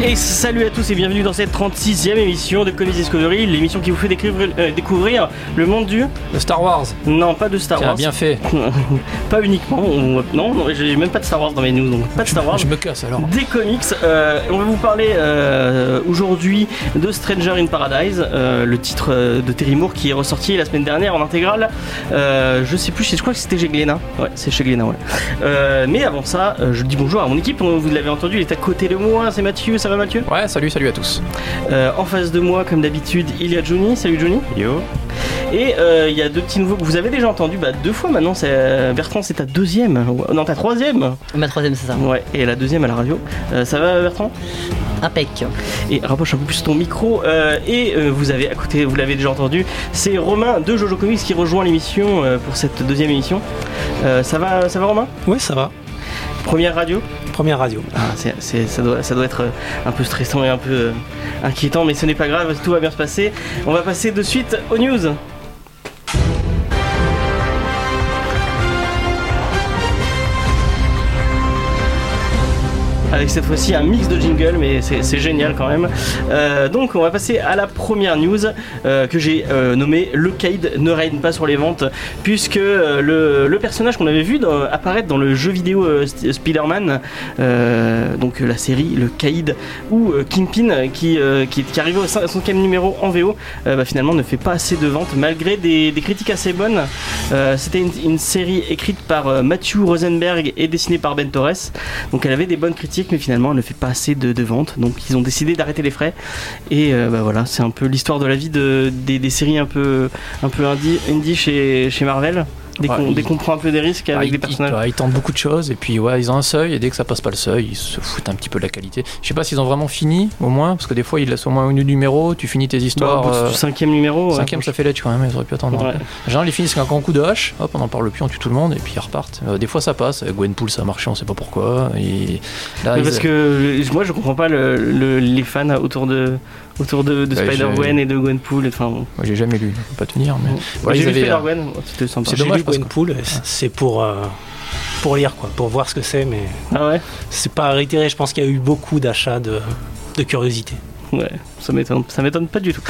Et salut à tous et bienvenue dans cette 36e émission de Comics Discovery, l'émission qui vous fait découvrir, euh, découvrir le monde du... De Star Wars. Non, pas de Star Tiens, Wars. bien fait. pas uniquement. on- Non, non, j'ai même pas de Star Wars dans mes news, donc pas de Star Wars. Je me casse alors. Des comics. Euh, on va vous parler euh, aujourd'hui de Stranger in Paradise, le titre de Terry Moore qui est ressorti la semaine dernière en intégrale. Je sais plus, je crois que c'était chez Glénat. Ouais, c'est chez Glénat, ouais. Mais avant ça, je dis bonjour à mon équipe. Vous l'avez entendu, il est à côté de moi. C'est Mathieu. Ça va, Mathieu Ouais, salut, salut à tous. Euh, En face de moi, comme d'habitude, il y a Johnny. Salut, Johnny. Yo. Et euh, il y a deux petits nouveaux que vous avez déjà entendus bah, deux fois maintenant. C'est, euh, Bertrand, c'est ta deuxième. Non, ta troisième. Ma troisième, c'est ça. Ouais, et la deuxième à la radio. Euh, ça va, Bertrand? Impec. et rapproche un peu plus ton micro. euh, et euh, vous avez à côté, vous l'avez déjà entendu, c'est Romain de Jojo Comics qui rejoint l'émission euh, pour cette deuxième émission. Euh, ça va, ça va Romain? Oui, ça va. Première radio. Première radio. Ah, c'est- ça, doit, ça doit être euh, un peu stressant et un peu euh, inquiétant, mais ce n'est pas grave, tout va bien se passer. On va passer de suite aux news. Avec cette fois-ci un mix de jingle, mais c'est génial quand même. Euh, donc on va passer à la première news euh, que j'ai euh, nommée Le Caïd ne règne pas sur les ventes, puisque le, personnage qu'on avait vu apparaître dans le jeu vidéo Spider-Man, donc la série Le Caïd ou Kingpin, qui, qui, qui arrivait au cin- cinquième numéro en VO, bah, finalement ne fait pas assez de ventes malgré des, critiques assez bonnes. C'était une, série écrite par Matthew Rosenberg et dessinée par Ben Torres. Donc elle avait des bonnes critiques, mais finalement elle ne fait pas assez de, ventes. Donc ils ont décidé d'arrêter les frais. Et euh, bah voilà, c'est un peu l'histoire de la vie de, des, séries un peu, un peu indie, indie chez, chez Marvel. Dès qu'on prend un peu des risques Ah, avec ils, des personnages. ils- tentent beaucoup de choses et puis ouais, ils ont un seuil et dès que ça passe pas le seuil, ils se foutent un petit peu de la qualité. Je sais pas s'ils ont vraiment fini au moins parce que des fois ils laissent au moins un numéro, tu finis tes Bah, histoires. euh, cinquième numéro. ouais, Cinquième, ça fait lettre quand même, ils auraient pu attendre. Ouais. Général, ils finissent avec un grand coup de hache, hop, on en parle plus, on tue tout le monde et puis ils repartent. Euh, des fois ça passe, avec Gwenpool ça a marché, on sait pas pourquoi. Et là, Mais ils- parce que euh, moi je comprends pas le- le- les fans autour de, autour de, de Bah, Spider-Gwen et de Gwenpool. et Enfin, bon. Moi j'ai jamais lu, je peux pas tenir, mais. J'ai avaient, euh, Spider-Gwen, c'était sympa. C'est dommage lu parce que- Gwenpool, c'est pour, euh, pour lire, quoi, pour voir ce que c'est, mais Ah ouais? c'est pas réitéré. Je pense qu'il y a eu beaucoup d'achats de, de curiosité. Ouais, ça m'étonne, ça m'étonne pas du tout.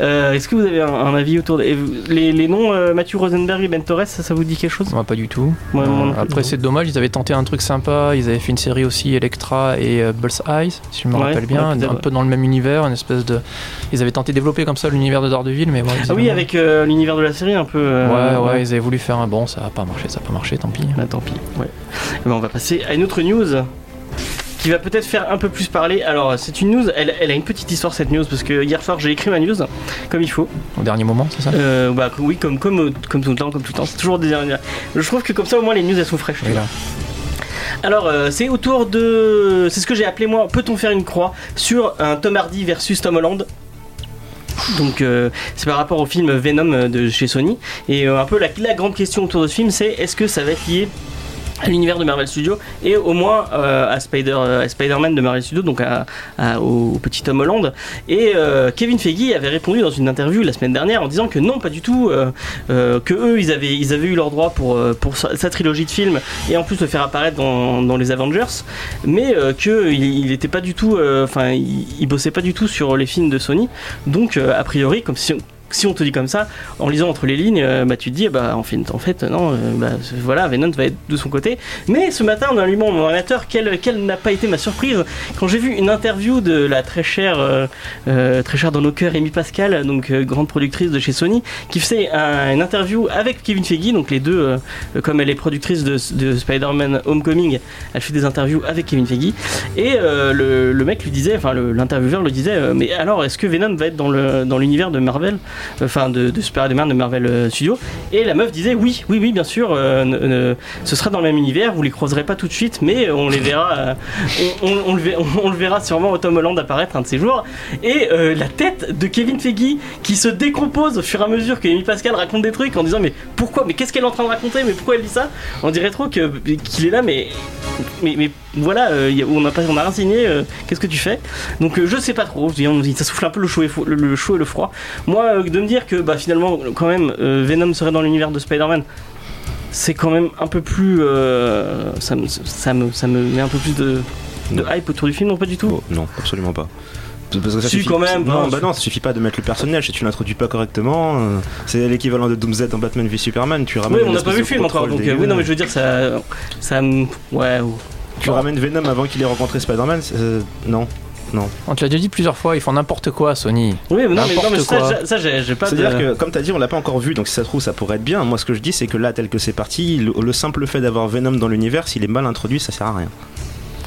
Euh, Est-ce que vous avez un, un avis autour de... et vous- les, les noms euh, Matthew Rosenberg et Ben Torres, ça, ça vous dit quelque chose? Moi pas du tout. Euh, après c'est dommage, ils avaient tenté un truc sympa, ils avaient fait une série aussi Electra et Bull's Eyes, si je me Ouais, rappelle bien, ouais, un ouais. peu dans le même univers, une espèce de. Ils avaient tenté de développer comme ça l'univers de Daredevil, mais ouais, Ah oui, avec l'univers de la série un peu... Ouais, ouais, ils avaient voulu faire un bon, ça a pas marché, ça a pas marché, tant pis. Bah, tant pis. Ouais. Eh ben, on va passer à une autre news qui va peut-être faire un peu plus parler. Alors, c'est une news, elle, elle a une petite histoire cette news parce que hier soir j'ai écrit ma news comme il faut. Au dernier moment, c'est ça Euh, bah oui, comme, comme, comme tout le temps, comme tout le temps. C'est toujours des dernières. Je trouve que comme ça au moins les news elles sont fraîches. Alors, euh, c'est autour de. C'est ce que j'ai appelé moi, peut-on faire une croix sur un Tom Hardy versus Tom Holland? Donc euh, c'est par rapport au film Venom de chez Sony et euh, un peu la, la grande question autour de ce film c'est est-ce que ça va être lié à l'univers de Marvel Studios et au moins euh, à euh, Spider-Man de Marvel Studios donc au, petit Tom Holland. Et euh, Kevin Feige avait répondu dans une interview la semaine dernière en disant que non pas du tout que eux ils avaient ils avaient eu leur droit pour sa, trilogie de films et en plus le faire apparaître dans, les Avengers mais euh, que il, il était pas du tout enfin il, bossait pas du tout sur les films de Sony. Donc a priori comme si si on te dit comme ça, en lisant entre les lignes, euh, bah, tu te dis, bah, en fait, en fait non, euh, bah, voilà, Venom va être de son côté. Mais ce matin, en allumant mon ordinateur, quelle, quelle n'a pas été ma surprise quand j'ai vu une interview de la très chère, euh, très chère dans nos cœurs, Amy Pascal, donc grande productrice de chez Sony, qui faisait un- une interview avec Kevin Feige, donc les deux, comme elle est productrice de, de Spider-Man Homecoming, elle fait des interviews avec Kevin Feige. Et le, mec lui disait, enfin l'intervieweur le disait, mais alors est-ce que Venom va être dans le dans l'univers de Marvel? Enfin de, de Spider-Man de Marvel euh, Studios. Et la meuf disait oui, oui, oui, bien sûr, euh, ce sera dans le même univers. Vous les croiserez pas tout de suite, mais on les verra, euh, on, le, verra sûrement au Tom Holland apparaître un de ces jours. Et la tête de Kevin Feige qui se décompose au fur et à mesure que Amy Pascal raconte des trucs en disant mais pourquoi, mais qu'est-ce qu'elle est en train de raconter, mais pourquoi elle dit ça? On dirait trop qu'il est là, mais mais, voilà, euh, on pas, on a rien signé. Qu'est-ce que tu fais? Donc je sais pas trop. Ça souffle un peu le chaud et, le, le chaud et le froid. Moi, de me dire que bah finalement, quand même, euh, Venom serait dans l'univers de Spider-Man. C'est quand même un peu plus. euh, ça, me, ça, me, ça me met un peu plus de, de Non. hype autour du film, non pas du tout? Bon, non, absolument pas. Parce que ça Si, suffit- quand même, Non, bah, bah non, ça suffit pas de mettre le personnage. Si tu l'introduis pas correctement, euh, c'est l'équivalent de Doomsday dans Batman v Superman. Tu ramènes Oui, on n'a pas vu le film encore, donc oui, non, mais je veux dire, ça. ça me- ouais. ou- Tu ramènes Venom avant qu'il ait rencontré Spider-Man euh, Non. On te l'a déjà dit plusieurs fois, ils font n'importe quoi, Sony. Oui, mais non, mais, non, N'importe mais ça, quoi. ça, ça, j'ai pas de. C'est-à-dire que, comme tu as dit, on l'a pas encore vu, donc si ça se trouve, ça pourrait être bien. Moi, ce que je dis, c'est que là, tel que c'est parti, le, le simple fait d'avoir Venom dans l'univers, s'il est mal introduit, ça sert à rien.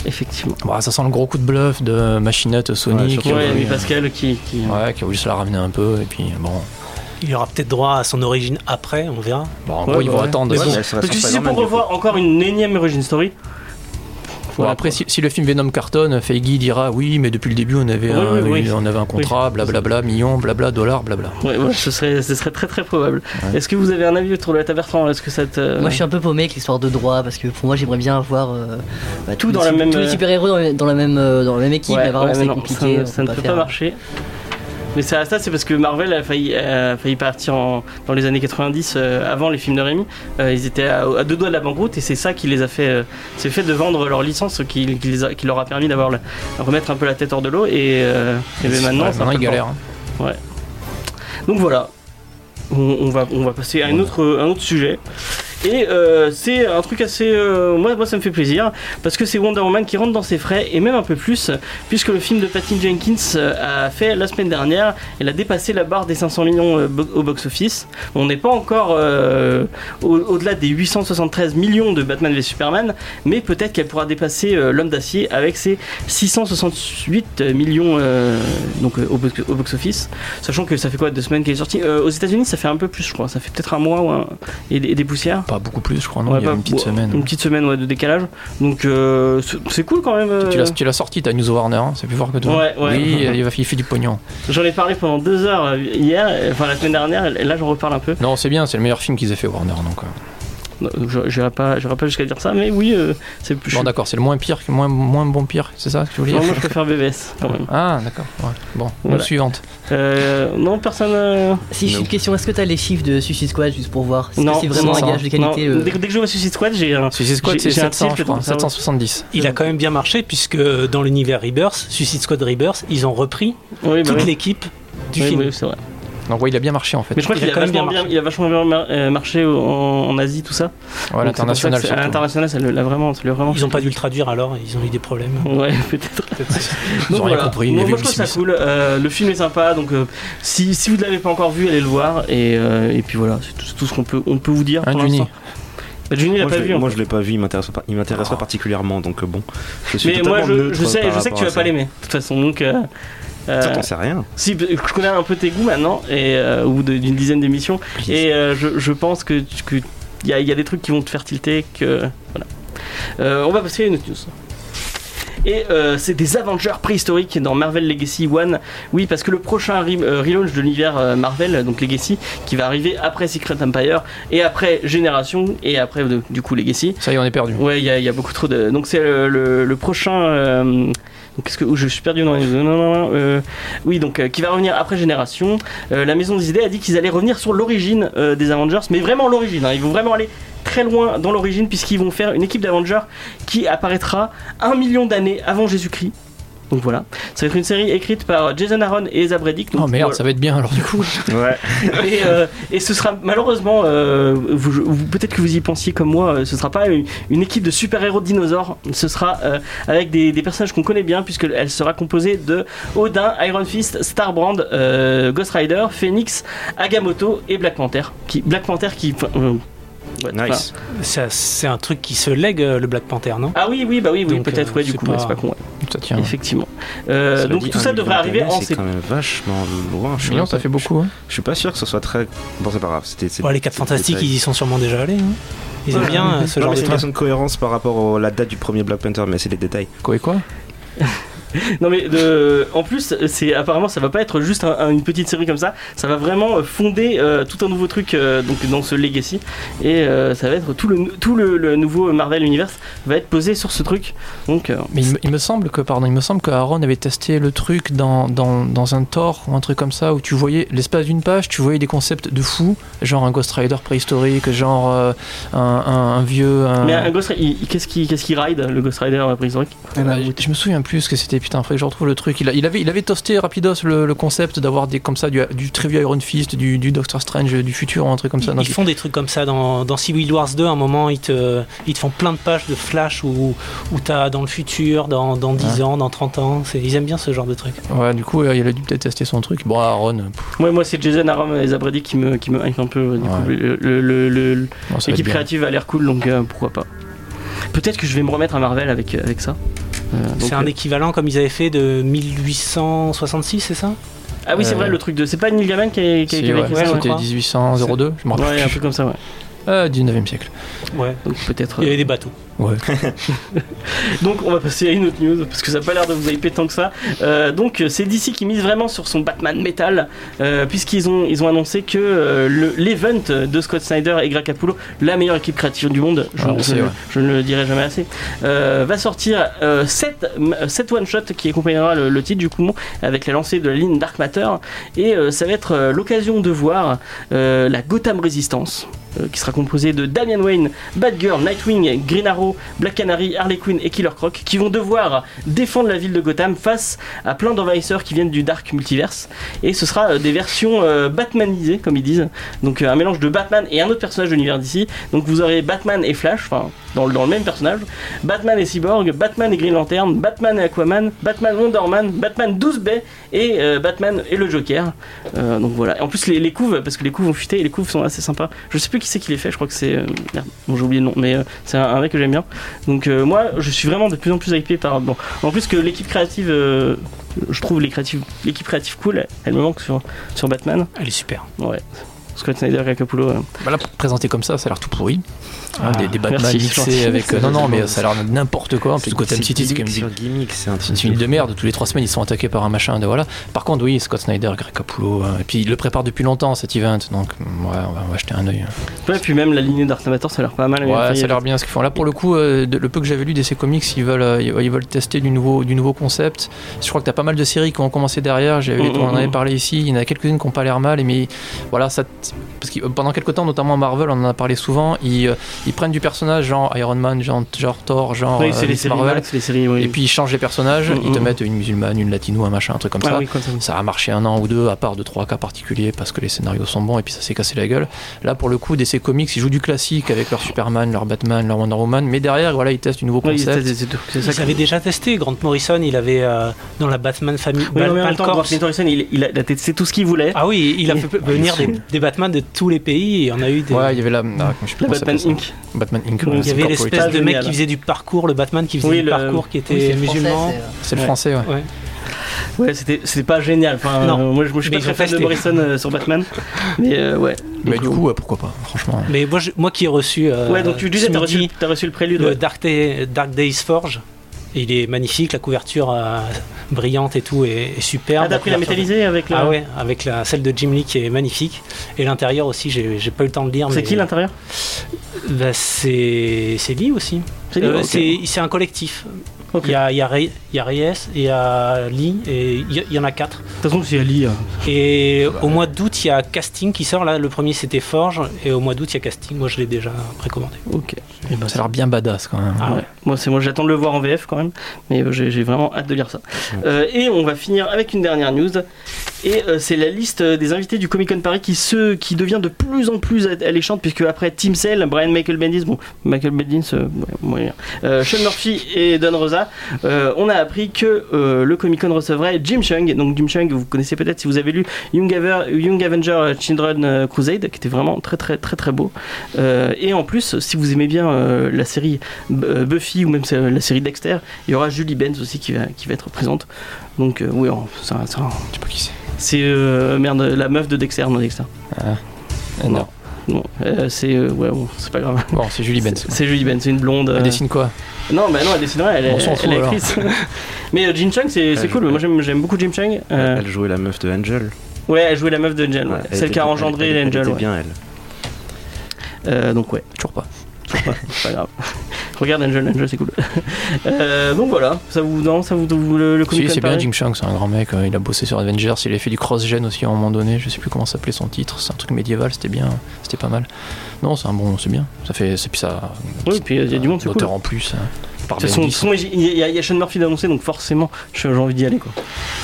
Effectivement. Bah, ça sent le gros coup de bluff de machinette Sony Ouais, qui, a Ouais, Amy Pascal qui. qui- ouais, qui a voulu se la ramener un peu, et puis bon. Il aura peut-être droit à son origine après, on verra. Bon, en Ouais, gros, ils bah vont attendre. Bon, Parce que si c'est pour revoir encore une énième origin story. Bon, après, si, si le film Venom cartonne, Feige dira oui, mais depuis le début, on avait, Oui, un, oui, oui. on avait un contrat, blablabla, millions, blabla, dollars, blabla. Ouais, ouais, ce, serait, ce serait très très probable. Ouais. Est-ce que vous avez un avis autour de la table Bertrand Est-ce que ça te. Moi je suis un peu paumé avec l'histoire de droit parce que pour moi j'aimerais bien avoir euh, bah, Tout tous dans les la même, tous les euh, super héros dans, dans la même dans la même équipe Ouais, mais vraiment ouais, c'est compliqué Ça, ça ne peut pas marcher. Mais ça, ça c'est parce que Marvel a failli, a failli partir en- dans les années 90 euh, avant les films de Rémi. Euh, ils étaient à, à deux doigts de la banqueroute et c'est ça qui les a fait. euh, c'est fait de vendre leur licence qui, qui les a- qui leur a permis d'avoir remettre un peu la tête hors de l'eau et, et maintenant, Ouais, c'est un maintenant, galèrent. hein. Donc voilà, on, on va, on va passer à un autre, un autre sujet. Et euh, c'est un truc assez. euh, moi, moi, ça me fait plaisir parce que c'est Wonder Woman qui rentre dans ses frais et même un peu plus, puisque le film de Patty Jenkins euh, a fait la semaine dernière, elle a dépassé la barre des 500 millions euh, au box-office. On n'est pas encore euh, au- au-delà des 873 millions de Batman v Superman, mais peut-être qu'elle pourra dépasser euh, l'homme d'acier avec ses 668 millions donc, au box- au box-office. Sachant que ça fait quoi deux semaines qu'elle est sortie? Aux États-Unis, ça fait un peu plus, je crois. Ça fait peut-être un mois ou un- et, et des poussières. Pas beaucoup plus, je crois, non Ouais, Il y a pas- une petite semaine. Une petite semaine ouais, de décalage. Donc euh, c'est- cool quand même. euh. Tu l'as- Tu l'as sorti, ta News Warner, hein, c'est plus fort que toi. Ouais, ouais. Oui, il, va- il fait du pognon. J'en ai parlé pendant deux heures euh, hier, enfin la semaine dernière, et là j'en reparle un peu. Non, c'est bien, c'est le meilleur film qu'ils aient fait Warner. Donc, euh. Donc, je- J'irai pas, j'irai pas jusqu'à dire ça, mais oui, euh, c'est plus. Bon, d'accord, c'est le moins pire, moins, moins bon pire, c'est ça que tu voulais Non, dire moi je préfère BBS quand même. Ah, d'accord. ouais. Bon, Voilà. suivante. Euh, non, personne. euh, Si j'ai No. une question, est-ce que t'as les chiffres de Suicide Squad juste pour voir Non, c'est vraiment un gage de qualité non, euh, dès, dès que je vois Suicide Squad, j'ai un. Suicide Squad, J'ai- c'est j'ai un 700, tilt je crois, dans le cerveau. 770. Il a quand même bien marché puisque dans l'univers Rebirth, Suicide Squad Rebirth, ils ont repris Oui, bah toute oui. l'équipe du Oui, film. oui, c'est vrai. Donc, ouais, il a bien marché en fait. Mais je crois Il qu'il a a, quand même vachement bien bien, il a vachement bien mar- euh, marché en, en Asie, tout ça. Ouais, l'international ça À l'international, l'a vraiment, ça vraiment. Ils n'ont pas dû le traduire alors, ils ont eu des problèmes. Ouais, peut-être. Ils Donc ont rien voilà. compris, Moi, mais moi, vu je trouve ça cool. Euh, le film est sympa, donc euh, si, si vous ne l'avez pas encore vu, allez le voir. Et, euh, et puis voilà, c'est tout, ce qu'on peut, on peut vous dire. Hein, pour Juni l'instant. Bah, Juni l'a Moi, pas je, vu. moi, je l'ai pas vu, il m'intéresse pas, il m'intéresse pas particulièrement, donc bon. Je suis Mais moi, je, sais, je sais que tu vas pas l'aimer. De toute façon, donc. Euh, euh, Ça, t'en sais rien. si, je connais un peu tes goûts maintenant, et euh, au bout de- d'une dizaine d'émissions, et euh, je, je pense que tu- que il y, a- il y a des trucs qui vont te faire tilter. Que voilà. Euh, on va passer à une autre news. Et euh, c'est des Avengers préhistoriques dans Marvel Legacy 1. Oui, parce que le prochain re- euh, relaunch de l'univers euh, Marvel, donc Legacy, qui va arriver après Secret Empire et après Génération et après de- du coup Legacy. Ça y est, on est perdu. Ouais, il y, a- il y a beaucoup trop de. Donc c'est le, le- le prochain. Qu'est-ce que oh, je suis perdu dans les non, non, non, euh, oui donc euh, qui va revenir après Génération. Euh, la maison des idées a dit qu'ils allaient revenir sur l'origine des Avengers, mais vraiment l'origine. hein. Ils vont vraiment aller très loin dans l'origine puisqu'ils vont faire une équipe d'Avengers qui apparaîtra un million d'années avant Jésus-Christ. Donc voilà, ça va être une série écrite par Jason Aaron et Ezra Bredick. Donc, Oh merde, voilà. ça va être bien alors du coup. Ouais. et, euh, et ce sera malheureusement, euh, vous, vous- peut-être que vous y pensiez comme moi, euh, ce sera pas une, une équipe de super-héros de dinosaures, ce sera euh, avec des, des personnages qu'on connaît bien, puisqu'elle sera composée de Odin, Iron Fist, Starbrand, Ghost Rider, Phoenix, Agamotto et Black Panther. Qui, Black Panther qui. Ouais, Nice. Ça, C'est un truc qui se lègue, euh, le Black Panther, non? Ah oui, oui, bah oui, oui peut-être, euh, ouais, du c'est coup, pas- c'est pas con. ouais. Ça tient. Effectivement. Euh, donc dit, tout ça devrait arriver en C'est quand même vachement loin. Je suis, même ça pas- fait beaucoup. hein. je suis pas sûr que ce soit très. Bon, c'est pas grave. C'était. les 4 c'est fantastiques, ils y sont sûrement déjà allés. hein. Ils aiment Ouais. bien ce Non, genre mais de c'est une question de cohérence par rapport à la date du premier Black Panther, mais c'est les détails. Quoi et quoi? Non mais de... en plus, c'est apparemment ça va pas être juste un- un- une petite série comme ça. Ça va vraiment fonder euh, tout un nouveau truc euh, donc dans ce legacy et euh, ça va être tout le tout le, le nouveau Marvel Universe va être posé sur ce truc. Donc euh, Mais il me, il me semble que, pardon, il me semble que Aaron avait testé le truc dans, dans, dans un Thor ou un truc comme ça où tu voyais, l'espace d'une page, tu voyais des concepts de fou, genre un Ghost Rider préhistorique, genre euh, un, un- un vieux. un- mais un Ghost qu'est-ce qui qu'est-ce qui ride le Ghost Rider euh, préhistorique? Euh, je, je me souviens plus ce que c'était, putain, faudrait que je retrouve le truc. Il, a- il avait, il avait toasté rapidos le, le concept d'avoir des comme ça du, du très vieux Iron Fist, du, du Doctor Strange du futur ou un truc comme ça. Ils, font des trucs comme ça dans, dans Civil Wars 2. À un moment, ils te, ils te font plein de pages de flash où, où t'as dans le futur, dans, dans 10 ans, dans 30 ans. C'est- Ils aiment bien ce genre de truc. Ouais, du coup, euh, il a dû peut-être tester son truc. Bon, Aaron, pff, Moi moi c'est Jason Aaron et Zabrady qui me qui me hype un peu. euh, Du Ouais. coup, le- le- le- le- bon, L'équipe créative a l'air cool, donc euh, pourquoi pas. Peut-être que je vais me remettre à Marvel avec, euh, avec ça. Euh, C'est un euh, équivalent comme ils avaient fait de 1866, c'est ça? Ah oui, c'est euh, vrai, le truc de. C'est pas Neil Gaiman qui, est- qui, Si, qui avait ouais, écrit ça, ouais. c'était 1802, je me rappelle. Ouais, un truc comme ça, ouais. Euh, 19e siècle. Ouais. Donc peut-être. Il y euh, avait des bateaux. Ouais. Donc on va passer à une autre news parce que ça n'a pas l'air de vous hyper tant que ça. Euh, donc euh, c'est DC qui mise vraiment sur son Batman Metal euh, puisqu'ils ont ils ont annoncé que euh, le- l'event de Scott Snyder et Greg Capullo, la meilleure équipe créative du monde, je, Ah, on je- sait, ouais. je ne le dirai jamais assez, euh, va sortir 7 one shot qui accompagnera le, le titre du coup avec la lancée de la ligne Dark Matter et euh, ça va être euh, l'occasion de voir euh, la Gotham Resistance. euh, qui sera composée de Damian Wayne, Batgirl, Nightwing, Green Arrow, Black Canary, Harley Quinn et Killer Croc qui vont devoir défendre la ville de Gotham face à plein d'envahisseurs qui viennent du Dark Multiverse. Et ce sera euh, des versions euh, Batmanisées, comme ils disent. Donc euh, un mélange de Batman et un autre personnage de l'univers d'ici. Donc vous aurez Batman et Flash, enfin dans, le- même personnage, Batman et Cyborg, Batman et Green Lantern, Batman et Aquaman, Batman Wonder Man, Batman 12 Bay et Batman et le Joker. Donc voilà. Et en plus les, les couves, parce que les couves ont fuité et les couves sont assez sympas. Je sais plus qui c'est qui les fait, je crois que c'est. Bon, j'ai oublié le nom, mais euh, c'est un, un mec que j'aime bien. Donc euh, moi, je suis vraiment de plus en plus hypé par. Bon, en plus que l'équipe créative, euh, je trouve l'équipe créative cool, elle, elle me manque sur, sur Batman. Elle est super. Ouais. Scott Snyder, Greg Capullo. euh, Bah là, présenter comme ça, ça a l'air tout pourri. Hein, Ah, des, des Batman merci, mixés avec. euh, non, non, mais ça a l'air n'importe quoi. En plus, Gotham City, c'est c'est une ville de merde, tous les trois semaines ils sont attaqués par un machin de voilà. Par contre oui, Scott Snyder, Greg Capullo, euh, et puis il le prépare depuis longtemps cet event, donc mm, ouais, on va, on va jeter un œil. Ouais, puis même la lignée Dark Matter, ça a l'air pas mal. Ouais, ça a l'air bien ce qu'ils font. Là pour le coup, euh, de- le peu que j'avais lu d'essais comics, ils veulent, euh, ils veulent tester du nouveau, du nouveau concept. Je crois que t'as pas mal de séries qui ont commencé derrière. J'avais, Mm, on en mm, avait mm. parlé ici. Il y en a quelques-unes qui ont pas l'air mal, mais voilà, ça, parce que euh, pendant quelques temps, notamment Marvel, on en a parlé souvent. Ils, euh, ils prennent du personnage genre Iron Man, genre, genre Thor, genre Oui, euh, les séries Marvel. Max, les séries. Oui. Et puis ils changent les personnages, Mm, ils te mm. mettent une musulmane, une latino, un machin, un truc comme Ah ça. oui, comme ça. oui. Ça a marché un an ou deux, à part de trois cas particuliers, parce que les scénarios sont bons et puis ça s'est cassé la gueule. Là, pour le coup, DC Comics, ils jouent du classique avec leur Superman, leur Batman, leur Wonder Woman, mais derrière, voilà, ils testent du nouveau Oui, concept. c'est- c'est ça Ils que- avaient déjà testé. Grant Morrison, il avait euh, dans la Batman famille. Oui, Batcorps. Grant Morrison, il, il a, il a testé tout ce qu'il voulait. Ah oui, il a fait venir des, des Batman de tous les pays et on a eu des. Ouais, il y avait la. ah, je La Batman Inc. Batman Inc. Oui, il y avait l'espèce de mec qui faisait du parcours, le Batman qui faisait Oui, du le- parcours qui Oui, était c'est français, musulman. c'est- C'est le français, ouais. Ouais. Ouais, c'était c'était pas génial. Enfin, Non. euh, moi, je, moi, je suis Mais pas très fan de. Morrison euh, sur Batman. Mais euh, ouais. Mais Donc, du coup, ouais, pourquoi pas, franchement. Mais moi, je- moi qui ai reçu. euh, Ouais, donc tu disais, t'as reçu, reçu le prélude. le ouais. Dark, Day- Dark Days Forge. Il est magnifique, la couverture euh, brillante et tout est, est superbe. Ah, t'as pris la couverture- métallisée avec le. Ah ouais, avec la, celle de Jim Lee qui est magnifique. Et l'intérieur aussi, j'ai pas eu le temps de lire. C'est mais- qui l'intérieur? Bah, C'est c'est Lee aussi. C'est Euh, ok. c'est c'est un collectif. Il y a, il y, a Rey- il y a Reyes, il y a Lee, et il y, il y en a quatre. De toute façon, c'est Ali. euh, Et au mois d'août, il y a Casting qui sort. Là, le premier c'était Forge, et au mois d'août, il y a Casting. Moi, je l'ai déjà précommandé. Ok. Eh ben, Ça a l'air bien badass quand même. Ah Ouais. Moi, c'est moi, j'attends de le voir en VF quand même, mais euh, j'ai vraiment hâte de lire ça. Euh, et on va finir avec une dernière news. Et euh, c'est la liste des invités du Comic Con Paris qui se, qui devient de plus en plus alléchante puisque après Tim Sale, Brian Michael Bendis, bon Michael Bendis, euh. Euh, Sean Murphy et Don Rosa, euh, on a appris que euh, le Comic Con recevrait Jim Chung. Donc Jim Chung, vous connaissez peut-être si vous avez lu Young, Aver- Young Avenger Children euh, Crusade, qui était vraiment très très très très beau. Euh, et en plus, si vous aimez bien la série Buffy ou même la série Dexter, il y aura Julie Benz aussi qui va, qui va être présente. Donc oui, c'est un- Je sais pas qui c'est. c'est merde la meuf de Dexter, non Dexter. Euh, non. Non, c'est ouais, bon, c'est pas grave. Bon, c'est Julie Benz. C'est Julie Benz, c'est une blonde. Elle dessine quoi? Non, bah non, elle dessinerait, elle, On est- s'en fout, elle a alors. Mais euh, Jin Chang, c'est c'est Elle cool. Moi, j'aime j'aime beaucoup Jin Chang. Euh, Elle jouait la meuf de Angel. ouais, elle jouait la meuf de Angel, ouais. Ouais, elle celle était qui a engendré elle- elle Angel. était ouais. bien elle. Euh, donc ouais, Toujours pas. c'est pas grave. Regarde Angel, Angel, c'est cool. Euh, donc voilà, ça vous non, ça vous, vous- le, le Si, c'est bien Jim Chang, c'est un grand mec. euh, Il a bossé sur Avengers, il a fait du cross-gen aussi à un moment donné. Je sais plus comment s'appelait son titre. C'est un truc médiéval, c'était bien, c'était pas mal. Non, c'est un bon, c'est bien. Ça fait, c'est puis ça. Oui, puis il y a du monde, c'est cool. en plus. hein, par il y, a- Sean Murphy d'annoncer, donc forcément, j'ai envie d'y aller. Quoi.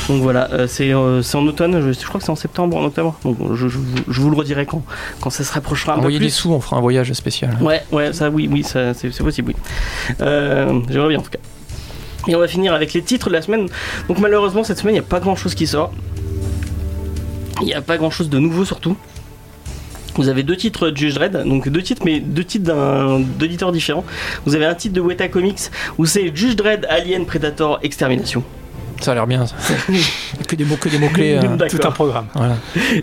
Donc voilà, euh, c'est euh, c'est en automne, je, je crois que c'est en septembre, en octobre. Donc je, je vous- je vous le redirai quand, quand ça se rapprochera un peu Envoyez plus. des sous, on fera un voyage spécial. Ouais, ouais, ça, oui, oui, ça, c'est c'est possible, oui. Euh, J'aimerais bien en tout cas. Et on va finir avec les titres de la semaine. Donc malheureusement, cette semaine, il n'y a pas grand chose qui sort. Il n'y a pas grand chose de nouveau surtout. Vous avez deux titres de Judge Dredd, donc deux titres, mais deux titres d'éditeurs différents. Vous avez un titre de Weta Comics où c'est Judge Dredd, Alien, Predator, Extermination. Ça a l'air bien. Ça. que des mots, que des mots clés. D'accord. Tout un programme. voilà.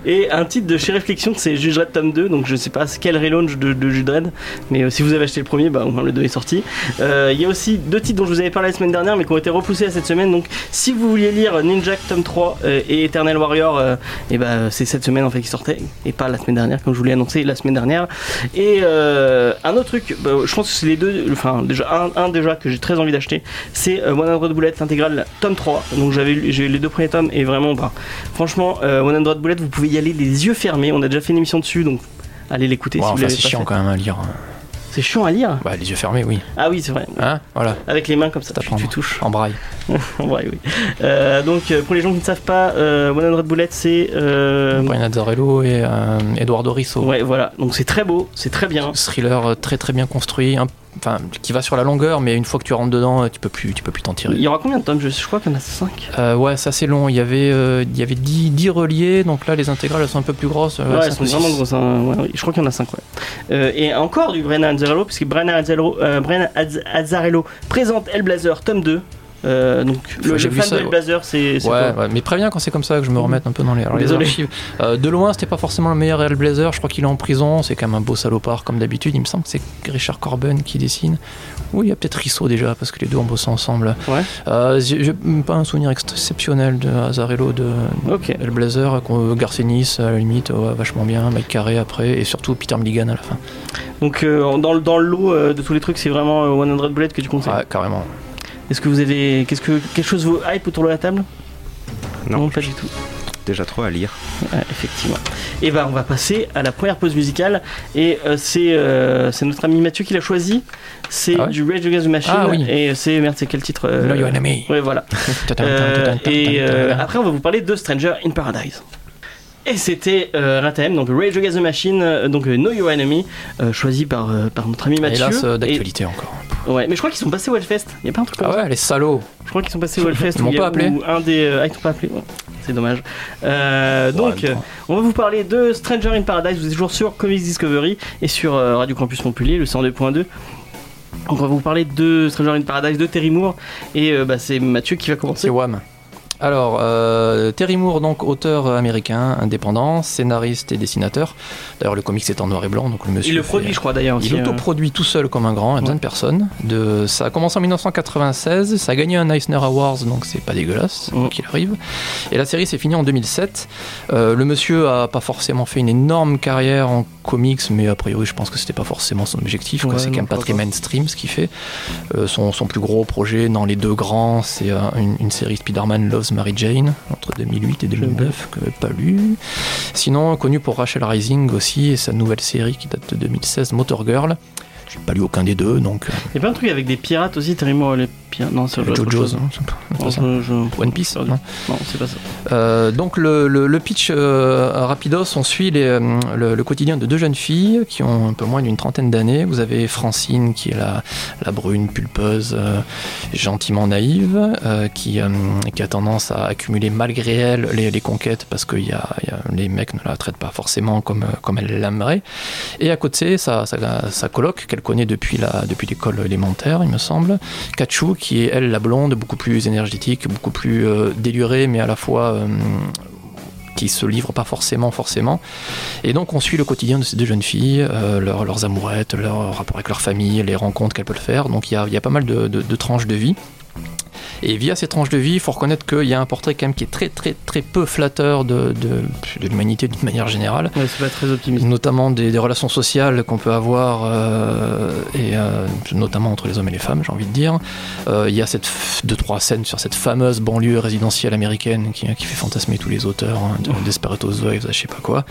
Et un titre de chez Réflexion, c'est Judge Dredd tome 2, donc je sais pas quel relaunch de, de Judge Dredd, mais euh, si vous avez acheté le premier, bah, au moins le 2 est sorti. Euh, Il y a aussi deux titres dont je vous avais parlé la semaine dernière, mais qui ont été repoussés à cette semaine, donc si vous vouliez lire Ninja tome 3 euh, et Eternal Warrior, euh, et bah, c'est cette semaine en fait qui sortait, et pas la semaine dernière, comme je vous l'ai annoncé la semaine dernière. Et euh, un autre truc, bah, je pense que c'est les deux, enfin déjà un, un déjà que j'ai très envie d'acheter, c'est euh, 100 Bullets, l'intégrale tome 3, donc j'avais lu- j'ai eu les deux premiers tomes, et vraiment, bah, Franchement, euh, 100 Bullet, vous pouvez y aller les yeux fermés. On a déjà fait une émission dessus, donc allez l'écouter si enfin, c'est chiant fait. quand même à lire. C'est chiant à lire. Bah, les yeux fermés, oui. Ah oui, c'est vrai. Hein voilà, Avec les mains comme ça, tu, touches. en braille. En vrai, oui. Euh, donc, euh, pour les gens qui ne savent pas, euh, 100 Bullet, c'est. euh, Brian Azzarello et euh, Eduardo Risso. Ouais, voilà. Donc, c'est très beau, c'est très bien. Thriller très très bien construit, un- enfin qui va sur la longueur, mais une fois que tu rentres dedans, tu peux plus, tu peux plus t'en tirer. Il y aura combien de tomes je, je crois qu'il y en a 5. Euh, ouais, ça c'est long. Il y avait, euh, il y avait 10, 10 reliés, donc là les intégrales elles sont un peu plus grosses. euh, Ouais, elles sont vraiment grosses. hein. Ouais, je crois qu'il y en a 5. Ouais. Euh, et encore du Brennan Azzarello, puisque Brennan Azzarello, Azzarello présente Hellblazer tome 2. Euh, donc, le, le vu fan ça, de. Hellblazer, c'est. Ouais, ouais, mais préviens quand c'est comme ça que je me remette un peu dans les, archives. Euh, de loin, c'était pas forcément le meilleur Hellblazer. Je crois qu'il est en prison. C'est quand même un beau salopard comme d'habitude. Il me semble que c'est Richard Corben qui dessine. Oui, il y a peut-être Risso déjà parce que les deux ont bossé ensemble. Ouais. Euh, j'ai pas un souvenir exceptionnel de Azarello de Ok. Hellblazer. qu'on- Garcenis à la limite, ouais, vachement bien. Mike Carré après et surtout Peter Milligan à la fin. Donc euh, dans, le- dans le lot euh, de tous les trucs, c'est vraiment euh, 100 Bullet que tu conseilles. Ouais, carrément. Est-ce que vous avez qu'est-ce que quelque chose vous hype autour de la table? Non. pas du tout. Déjà trop à lire. Ouais, effectivement. Et ben on va passer à la première pause musicale et euh, c'est euh, c'est notre ami Mathieu qui l'a choisi. C'est Ah ouais? du Rage Against the Machine Ah oui. et c'est merde c'est quel titre euh, Enemy. Ouais voilà. Euh, et euh, après, on va vous parler de Stranger in Paradise. Et c'était euh, RATM, donc Rage Against the Machine, euh, donc euh, Know Your Enemy, euh, choisi par, euh, par notre ami Mathieu. Hélas, Et- d'actualité encore. ouais, mais je crois qu'ils sont passés au Hellfest. Il y a pas un truc comme Ah ça ouais, les salauds. Je crois qu'ils sont passés au Hellfest. Ils m'ont pas appelé. un des. Ah, ils t'ont pas appelé. ouais. C'est dommage. Ouais, donc, on va vous parler de Stranger in Paradise. Vous êtes toujours sur Comics Discovery et sur Radio Campus Montpellier, le 102.2. Donc, on va vous parler de Stranger in Paradise, de Terry Moore. Et bah, c'est Mathieu qui va commencer. C'est Wham. Alors, euh, Terry Moore, donc auteur américain, indépendant, scénariste et dessinateur. D'ailleurs, le comics est en noir et blanc, donc le monsieur. Il le fait- produit, je crois d'ailleurs. Il euh. autoproduit tout seul comme un grand, il a besoin de personne. De, ça a commencé en 1996, ça a gagné un Eisner Awards, donc c'est pas dégueulasse, qu'il arrive. Et la série s'est finie en 2007. Euh, le monsieur a pas forcément fait une énorme carrière en comics, mais a priori, je pense que c'était pas forcément son objectif. Ouais, c'est quand même pas très mainstream ce qu'il fait. Euh, son, son plus gros projet dans les deux grands, c'est euh, une, une série Spider-Man Loves Mary Jane entre 2008 et 2009 que j'avais pas lu. Sinon, connu pour Rachel Rising aussi et sa nouvelle série qui date de 2016, Motor Girl. J'ai pas lu aucun des deux, donc euh, Il y a plein de trucs avec des pirates aussi, Terry Moore. Les Bien, non, c'est autre JoJo's, chose. non, pas- pas ça. je- je- One Piece, perdu. non Non, c'est pas ça. Euh, donc le, le- le pitch euh, rapidos, on suit les, euh, le, le quotidien de deux jeunes filles qui ont un peu moins d'une trentaine d'années. Vous avez Francine qui est la, la brune pulpeuse, euh, gentiment naïve, euh, qui, euh, qui a tendance à accumuler malgré elle les, les conquêtes parce que y a, y a- les mecs ne la traitent pas forcément comme, euh, comme elle l'aimerait. Et à côté, sa, sa, sa coloc qu'elle connaît depuis la- depuis l'école élémentaire, il me semble, Kachu, qui est elle la blonde, beaucoup plus énergétique, beaucoup plus euh, délurée, mais à la fois euh, qui se livre pas forcément, forcément. Et donc on suit le quotidien de ces deux jeunes filles, euh, leurs- amourettes, leur rapport avec leur famille, les rencontres qu'elles peuvent faire. Donc il y a, y a pas mal de tranches de vie. Et via ces tranches de vie, il faut reconnaître qu'il y a un portrait quand même qui est très très très peu flatteur de, de, de l'humanité d'une manière générale Ouais, c'est pas très optimiste. notamment des, des relations sociales qu'on peut avoir, euh, et euh, notamment entre les hommes et les femmes, j'ai envie de dire. Euh, Il y a cette deux trois scènes sur cette fameuse banlieue résidentielle américaine qui, qui fait fantasmer tous les auteurs, hein, de Desperate Housewives, je sais pas quoi.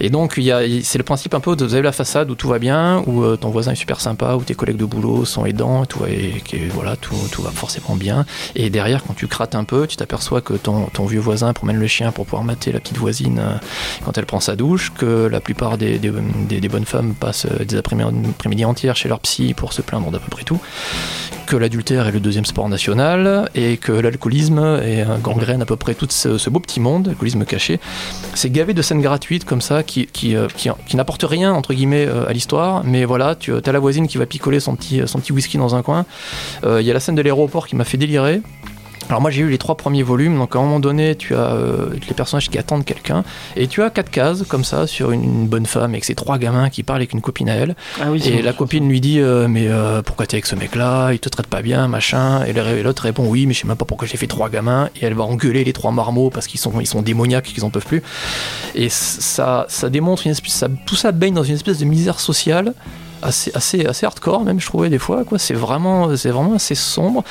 Et donc il y a, c'est le principe un peu de vous avez la façade où tout va bien, où ton voisin est super sympa, où tes collègues de boulot sont aidants, et tout va, et, voilà, tout, tout va forcément bien. Et derrière, quand tu grattes un peu, tu t'aperçois que ton, ton vieux voisin promène le chien pour pouvoir mater la petite voisine euh, quand elle prend sa douche, que la plupart des, des, bonnes femmes passent euh, des après- après-midi entières chez leur psy pour se plaindre d'à peu près tout, que l'adultère est le deuxième sport national et que l'alcoolisme est un gangrène à peu près tout ce, beau petit monde, alcoolisme caché. C'est gavé de scènes gratuites comme ça qui, qui, euh, qui, qui n'apportent rien entre guillemets à l'histoire, mais voilà, tu as la voisine qui va picoler son petit, son petit whisky dans un coin. Il y a la scène de l'aéroport qui m'a fait délirer. Alors moi j'ai eu les trois premiers volumes, donc à un moment donné tu as euh, les personnages qui attendent quelqu'un, et tu as quatre cases comme ça sur une, une bonne femme avec ses trois gamins qui parlent avec une copine à elle, Ah oui, et la copine lui dit euh, mais euh, pourquoi t'es avec ce mec là, il te traite pas bien, machin, et l'autre répond oui mais je sais même pas pourquoi j'ai fait trois gamins, et elle va engueuler les trois marmots parce qu'ils sont, ils sont démoniaques qu'ils en peuvent plus, et ça, ça démontre une espèce, ça, tout ça baigne dans une espèce de misère sociale assez, assez, assez hardcore même je trouvais des fois quoi. C'est vraiment c'est vraiment assez sombre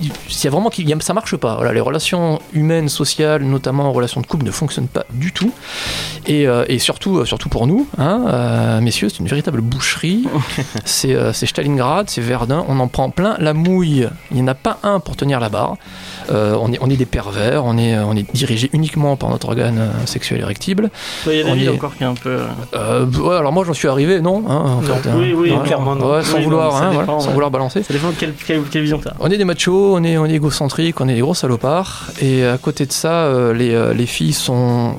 il y a vraiment qu'il y a- ça marche pas. Voilà les relations humaines sociales notamment en relations de couple ne fonctionnent pas du tout. Et, euh, et surtout euh, surtout pour nous hein, euh, messieurs c'est une véritable boucherie. C'est euh, c'est Stalingrad c'est Verdun. On en prend plein la mouille. Il n'y en a pas un pour tenir la barre. Euh, on, est, on est des pervers. On est, on est dirigé uniquement par notre organe sexuel érectile Il y a David est- encore qui est un peu. ouais, alors moi j'en suis arrivé non hein, en fait, oui, hein. oui, Ouais, clairement, non. ouais, sans Oui, vouloir ça hein, dépend, voilà, sans vouloir balancer. Ça dépend de quelle, quelle, quelle vision t'as. on est des machos, on est, égocentriques, on est des gros salopards. Et à côté de ça, euh, les, euh, les filles sont,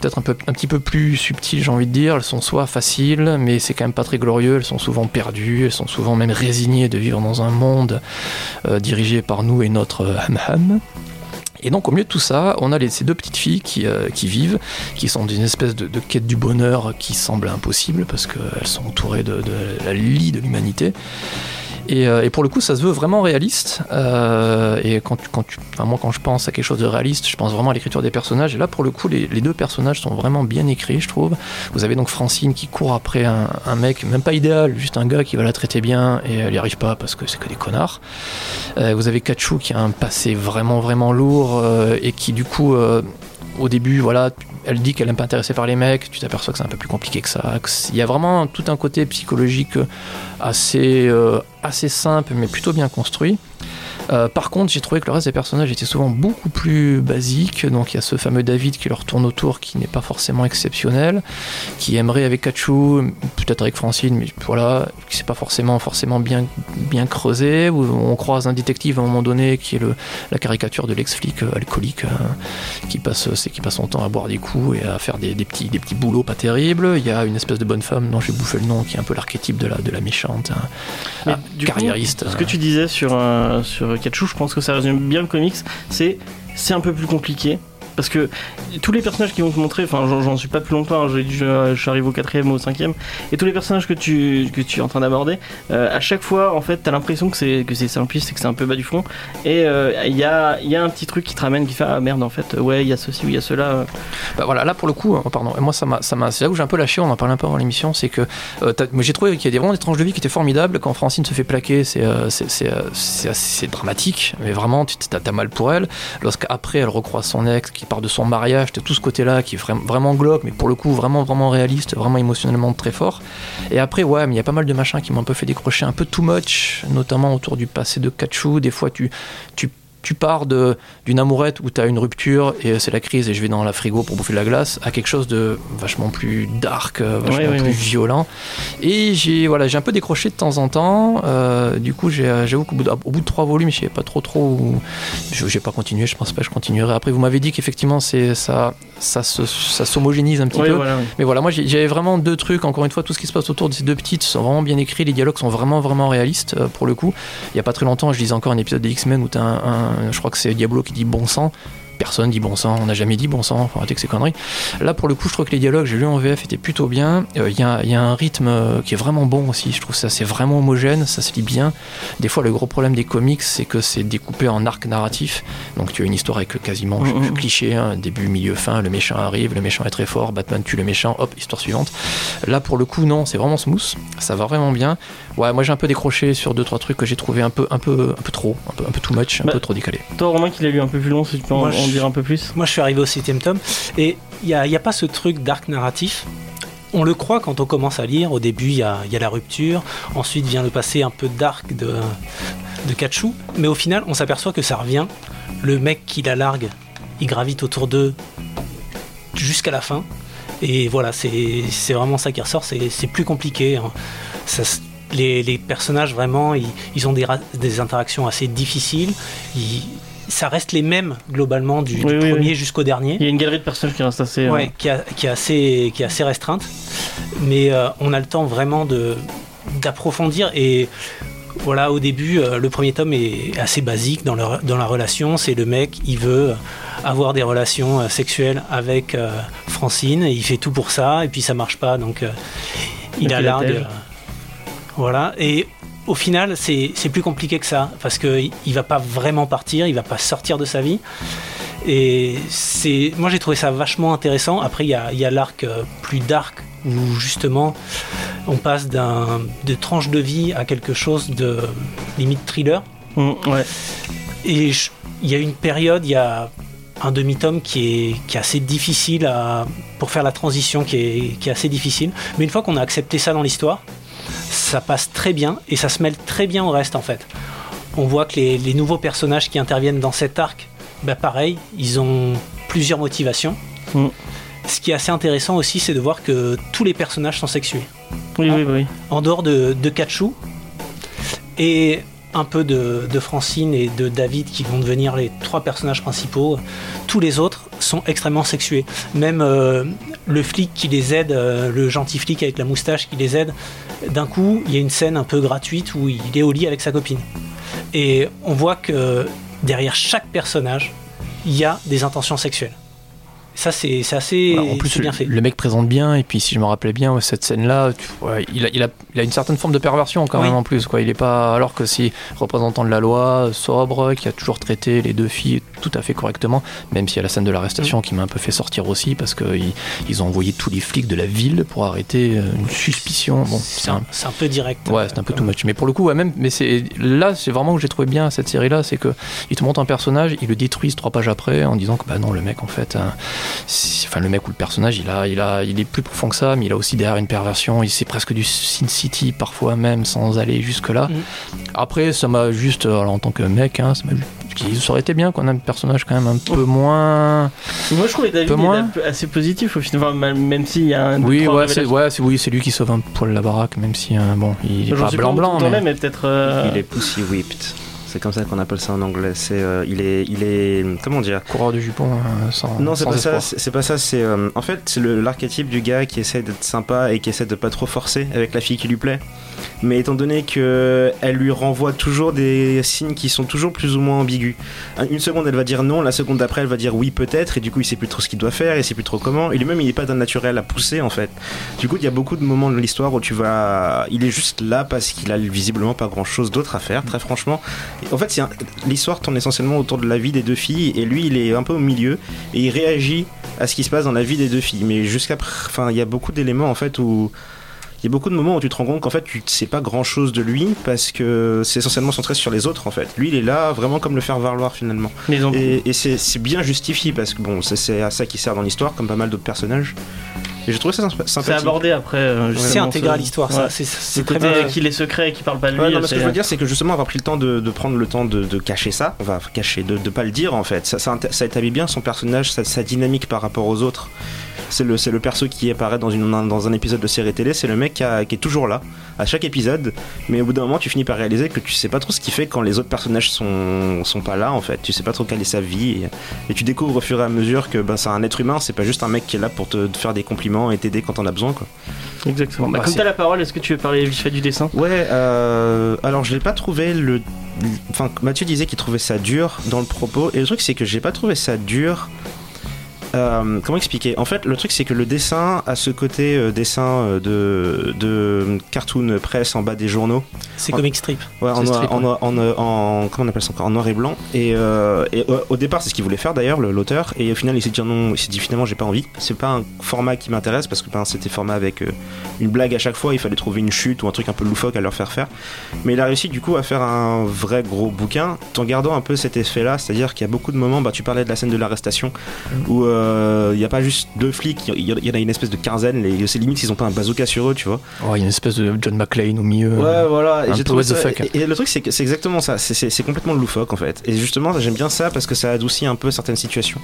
peut-être un, peu, petit peu plus subtiles, j'ai envie de dire. Elles sont soit faciles, mais c'est quand même pas très glorieux. Elles sont souvent perdues, elles sont souvent même résignées de vivre dans un monde euh, dirigé par nous et notre ham-ham. Et donc au milieu de tout ça, on a les- ces deux petites filles qui, vivent, qui sont d'une espèce de, quête du bonheur qui semble impossible parce qu'elles sont entourées de, de la lie de l'humanité. Et, euh, et pour le coup, ça se veut vraiment réaliste. Euh, et quand, quand tu, enfin, moi, quand je pense à quelque chose de réaliste, je pense vraiment à l'écriture des personnages. Et là, pour le coup, les, deux personnages sont vraiment bien écrits, je trouve. Vous avez donc Francine qui court après un, mec, même pas idéal, juste un gars qui va la traiter bien et elle n'y arrive pas parce que c'est que des connards. Euh, vous avez Kachu qui a un passé vraiment, vraiment lourd et qui, du coup, au début, voilà, elle dit qu'elle n'est pas intéressée par les mecs, tu t'aperçois que c'est un peu plus compliqué que ça. Il y a vraiment tout un côté psychologique assez, euh, assez simple, mais plutôt bien construit. Euh, par contre, j'ai trouvé que le reste des personnages étaient souvent beaucoup plus basiques. Donc, il y a ce fameux David qui leur tourne autour, qui n'est pas forcément exceptionnel, qui aimerait avec Kachu, peut-être avec Francine, mais voilà, qui c'est pas forcément forcément bien bien creusé. Où on croise un détective à un moment donné qui est le, la caricature de l'ex-flic euh, alcoolique euh, qui passe c'est qui passe son temps à boire des coups et à faire des, des petits des petits boulots pas terribles. Il y a une espèce de bonne femme dont j'ai bouffé le nom, qui est un peu l'archétype de la de la méchante. hein. Ah, coup, carriériste. ce que tu disais sur, euh, sur Je pense que ça résume bien le comics. C'est c'est un peu plus compliqué. Parce que tous les personnages qui vont te montrer, enfin j'en suis pas plus longtemps, hein, dû- je, je suis arrivé au quatrième ou au cinquième, et tous les personnages que tu, es en train d'aborder, euh, à chaque fois en fait t'as l'impression que c'est que c'est simpliste et que c'est un peu bas du front, et euh, il y, a, y a un petit truc qui te ramène qui fait ah merde en fait ouais il y a ceci ou il y a cela. Bah voilà, là pour le coup, euh, pardon, moi ça m'a, c'est là où j'ai un peu lâché, on en parlait un peu avant l'émission, c'est que euh, j'ai trouvé qu'il y a des vraiment des tranches de vie qui étaient formidables. Quand Francine se fait plaquer, c'est, c'est, dramatique, mais vraiment tu t'as mal pour elle. Lorsqu'après elle recroise son ex, qui qui part de son mariage, t'as tout ce côté-là qui est vraiment, glauque, mais pour le coup vraiment vraiment réaliste, vraiment émotionnellement très fort. Et après, ouais, mais il y a pas mal de machins qui m'ont un peu fait décrocher un peu too much, notamment autour du passé de Kachu. Des fois, tu tu pars de- d'une amourette où tu as une rupture et c'est la crise et je vais dans la frigo pour bouffer de la glace à quelque chose de vachement plus dark, euh, vachement Ouais, ouais, plus ouais. violent. Et j'ai voilà, j'ai un peu décroché de temps en temps. Euh, du coup, j'ai- j'avoue qu'au bout, de, au bout de trois volumes, je savais pas trop trop. où- Je j'ai pas continué, je pense pas que je continuerai. Après, vous m'avez dit qu'effectivement, c'est ça, ça, se- ça s'homogénise un petit peu. voilà. Mais voilà, moi j'avais vraiment deux trucs. Encore une fois, tout ce qui se passe autour de ces deux petites sont vraiment bien écrits. Les dialogues sont vraiment, vraiment réalistes euh, pour le coup. Il y a pas très longtemps, je lisais encore un épisode des X-Men où t'as un, un- je crois que c'est Diablo qui dit bon sang. Personne dit bon sang, on n'a jamais dit bon sang, faut arrêter que ces conneries. Là, pour le coup, je trouve que les dialogues, j'ai lu en VF, étaient plutôt bien. Euh, Il y, a, il y a un rythme euh, qui est vraiment bon aussi. Je trouve ça, c'est vraiment homogène, ça se lit bien. Des fois, le gros problème des comics, c'est que c'est découpé en arc narratif. Donc, tu as une histoire avec quasiment Mhm, mhm. cliché, hein, début, milieu, fin. Le méchant arrive, le méchant est très fort, Batman tue le méchant, hop, histoire suivante. Là, pour le coup, non, c'est vraiment smooth. Ça va vraiment bien. Ouais, moi, j'ai un peu décroché sur deux, trois trucs que j'ai trouvé un peu, un peu, un peu trop, un peu, un peu too much, un Bah, peu trop décalé. Toi, Romain, qui l'a lu un peu plus long, si tu peux en, Moi, en dire un peu plus? Moi, je suis arrivé au septième tome et il n'y a, pas ce truc d'arc narratif. On le croit quand on commence à lire. Au début, il y a, la rupture. Ensuite vient le passé un peu d'arc de, de. Mais au final, on s'aperçoit que ça revient. Le mec qui la largue, il gravite autour d'eux jusqu'à la fin. Et voilà, c'est vraiment ça qui ressort. C'est plus compliqué. hein. Ça les, personnages, vraiment, ils, ils ont des, des interactions assez difficiles. Ça reste les mêmes, globalement, du, du Oui, oui, premier oui. jusqu'au dernier. Il y a une galerie de personnages qui reste assez. euh, Ouais, qui, a- qui est assez, qui est assez restreinte. Mais euh, on a le temps vraiment de d'approfondir et voilà, au début, euh, le premier tome est assez basique dans, la relation. C'est le mec, il veut avoir des relations euh, sexuelles avec euh, Francine, et il fait tout pour ça, et puis ça marche pas, donc euh, il a la largue. euh, voilà, et au final, c'est plus compliqué que ça, parce qu'il il va pas vraiment partir, il va pas sortir de sa vie. Et c'est, moi j'ai trouvé ça vachement intéressant. Après, il y a, a l'arc euh, plus dark où justement on passe d'un de tranche de vie à quelque chose de limite thriller. mm, ouais. Et il y a une période, il y a un demi-tome qui est, qui est assez difficile à, pour faire la transition, qui est, qui est assez difficile. Mais une fois qu'on a accepté ça dans l'histoire, ça passe très bien et ça se mêle très bien au reste en fait. On voit que les, les nouveaux personnages qui interviennent dans cet arc, bah pareil, ils ont plusieurs motivations. Mm. Ce qui est assez intéressant aussi, c'est de voir que tous les personnages sont sexués Oui, oui, oui. en dehors de, de Kachu et un peu de, de Francine et de David qui vont devenir les trois personnages principaux, tous les autres sont extrêmement sexués. Même euh, le flic qui les aide, euh, le gentil flic avec la moustache qui les aide, d'un coup, il y a une scène un peu gratuite où il est au lit avec sa copine. Et on voit que derrière chaque personnage, il y a des intentions sexuelles. Ça, c'est assez Voilà, en plus, bien fait. le mec présente bien, et puis si je me rappelais bien, cette scène-là, ouais, il, a, il, a, il a une certaine forme de perversion quand Oui. même en plus. Quoi. Il est pas, alors que si représentant de la loi, sobre, qui a toujours traité les deux filles tout à fait correctement, même s'il y a la scène de l'arrestation Mm. qui m'a un peu fait sortir aussi, parce qu'ils ils ont envoyé tous les flics de la ville pour arrêter euh, une suspicion. Bon, C'est un, peu direct. Ouais, c'est un peu too much. Mais pour le coup, ouais, même, mais c'est là, c'est vraiment où j'ai trouvé bien cette série-là, c'est que il te montre un personnage, ils le détruisent trois pages après en disant que bah non, le mec en fait, hein, si- enfin le mec ou le personnage, il a, il a, il est plus profond que ça, mais il a aussi derrière une perversion. Il c'est presque du Sin City parfois même, sans aller jusque là. Mhm. Après, ça m'a juste, euh, alors, en tant que mec, hein, ça m'a ça aurait été bien qu'on ait un personnage quand même un peu moins. Moi, je trouvais David Peu moins. assez positif au final, Enfin, même- s'il y a un. Oui, ouais, c'est ouais, oui, lui qui sauve un poil la baraque, même si hein, bon, il est pas suis blanc blanc, autant mais. mais peut-être. euh, Il est pussy whipped. C'est comme ça qu'on appelle ça en anglais. C'est, euh, il est, il est, comment dire? Coureur de jupon euh, sans. Non, c'est sans pas ça. C'est pas ça. C'est euh, en fait c'est le- l'archétype du gars qui essaie d'être sympa et qui essaie de pas trop forcer avec la fille qui lui plaît. Mais étant donné que elle lui renvoie toujours des signes qui sont toujours plus ou moins ambigus. Une seconde elle va dire non, la seconde d'après elle va dire oui peut-être et du coup il sait plus trop ce qu'il doit faire, il sait plus trop comment. Et lui-même il est pas d'un naturel à pousser en fait. Du coup il y a beaucoup de moments de l'histoire où tu vas, il est juste là parce qu'il a visiblement pas grand chose d'autre à faire. Très franchement. En fait un- l'histoire tourne essentiellement autour de la vie des deux filles et lui il est un peu au milieu et il réagit à ce qui se passe dans la vie des deux filles. Mais jusqu'à, enfin, il y a beaucoup d'éléments en fait où il y a beaucoup de moments où tu te rends compte qu'en fait tu ne sais pas grand chose de lui parce que c'est essentiellement centré sur les autres en fait. Lui il est là vraiment comme le faire valoir finalement. Mais Et, et c'est bien justifié parce que bon, c'est- c'est à ça qui sert dans l'histoire comme pas mal d'autres personnages. Et j'ai trouvé ça sympa- C'est abordé après. euh, C'est intégral l'histoire, ça. Ouais. C'est- Ce C'est très bien. qu'il est secret et qu'il parle pas de lui. Ouais, non, mais ce que je veux dire, c'est que justement avoir pris le temps de, de prendre le temps de, de cacher ça, on va cacher, de ne pas le dire en fait, ça, ça, inté- ça établit bien son personnage, sa, sa dynamique par rapport aux autres. C'est le, c'est le perso qui apparaît dans, une, dans un épisode de série télé, c'est le mec qui, a- qui est toujours là, à chaque épisode, mais au bout d'un moment tu finis par réaliser que tu sais pas trop ce qu'il fait quand les autres personnages sont, sont pas là en fait, tu sais pas trop quelle est sa vie, et, et tu découvres au fur et à mesure que ben, c'est un être humain, c'est pas juste un mec qui est là pour te, te faire des compliments et t'aider quand on a besoin quoi. Exactement. Bah, Bah, comme t'as la parole, est-ce que tu veux parler vite fait du dessin? Ouais, euh, alors je l'ai pas trouvé le. Enfin, Mathieu disait qu'il trouvait ça dur dans le propos, et le truc c'est que j'ai pas trouvé ça dur. Euh, comment expliquer? En fait, le truc c'est que le dessin a ce côté euh, dessin euh, de, de cartoon presse en bas des journaux. C'est comic strip. Ouais, en, noir, strip, en, ouais. en, en- comment on appelle ça encore? En noir et blanc. Et, euh, et au, départ, c'est ce qu'il voulait faire d'ailleurs, le- l'auteur. Et au final, il s'est dit non, il s'est dit finalement, j'ai pas envie. C'est pas un format qui m'intéresse parce que ben, c'était format avec une blague à chaque fois. Il fallait trouver une chute ou un truc un peu loufoque à leur faire faire. Mais il a réussi du coup à faire un vrai gros bouquin, en gardant un peu cet effet-là. C'est-à-dire qu'il y a beaucoup de moments, bah, tu parlais de la scène de l'arrestation, où euh, il n'y a pas juste deux flics, il y, en a une espèce de quinzaine. Les- C'est limite s'ils ont pas un bazooka sur eux, tu vois. Oh, il y a une espèce de John McClane au milieu. Ouais, voilà. Et, j'ai peu ça- et, et le truc, c'est que c'est exactement ça. C'est- complètement loufoque en fait. Et justement, j'aime bien ça parce que ça adoucit un peu certaines situations.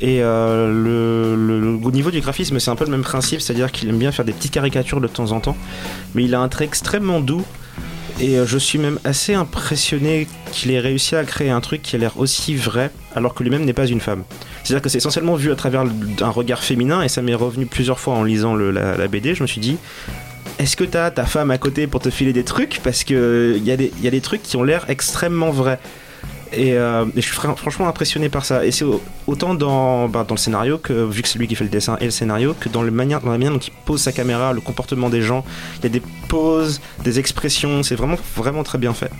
Et euh, le, le- le- au niveau du graphisme, c'est un peu le même principe, c'est-à-dire qu'il aime bien faire des petites caricatures de temps en temps, mais il a un trait extrêmement doux. Et euh, je suis même assez impressionné qu'il ait réussi à créer un truc qui a l'air aussi vrai, alors que lui-même n'est pas une femme. C'est-à-dire que c'est essentiellement vu à travers un regard féminin, et ça m'est revenu plusieurs fois en lisant la, BD. Je me suis dit, est-ce que t'as ta femme à côté pour te filer des trucs? Parce que il y, a des- trucs qui ont l'air extrêmement vrais. Et, euh, je suis fran- franchement impressionné par ça. Et c'est au- autant dans, bah, dans le scénario, que, vu que c'est lui qui fait le dessin et le scénario, que dans, le manière, dans la manière dont il pose sa caméra, le comportement des gens. Il y a des poses, des expressions, c'est vraiment, vraiment très bien fait.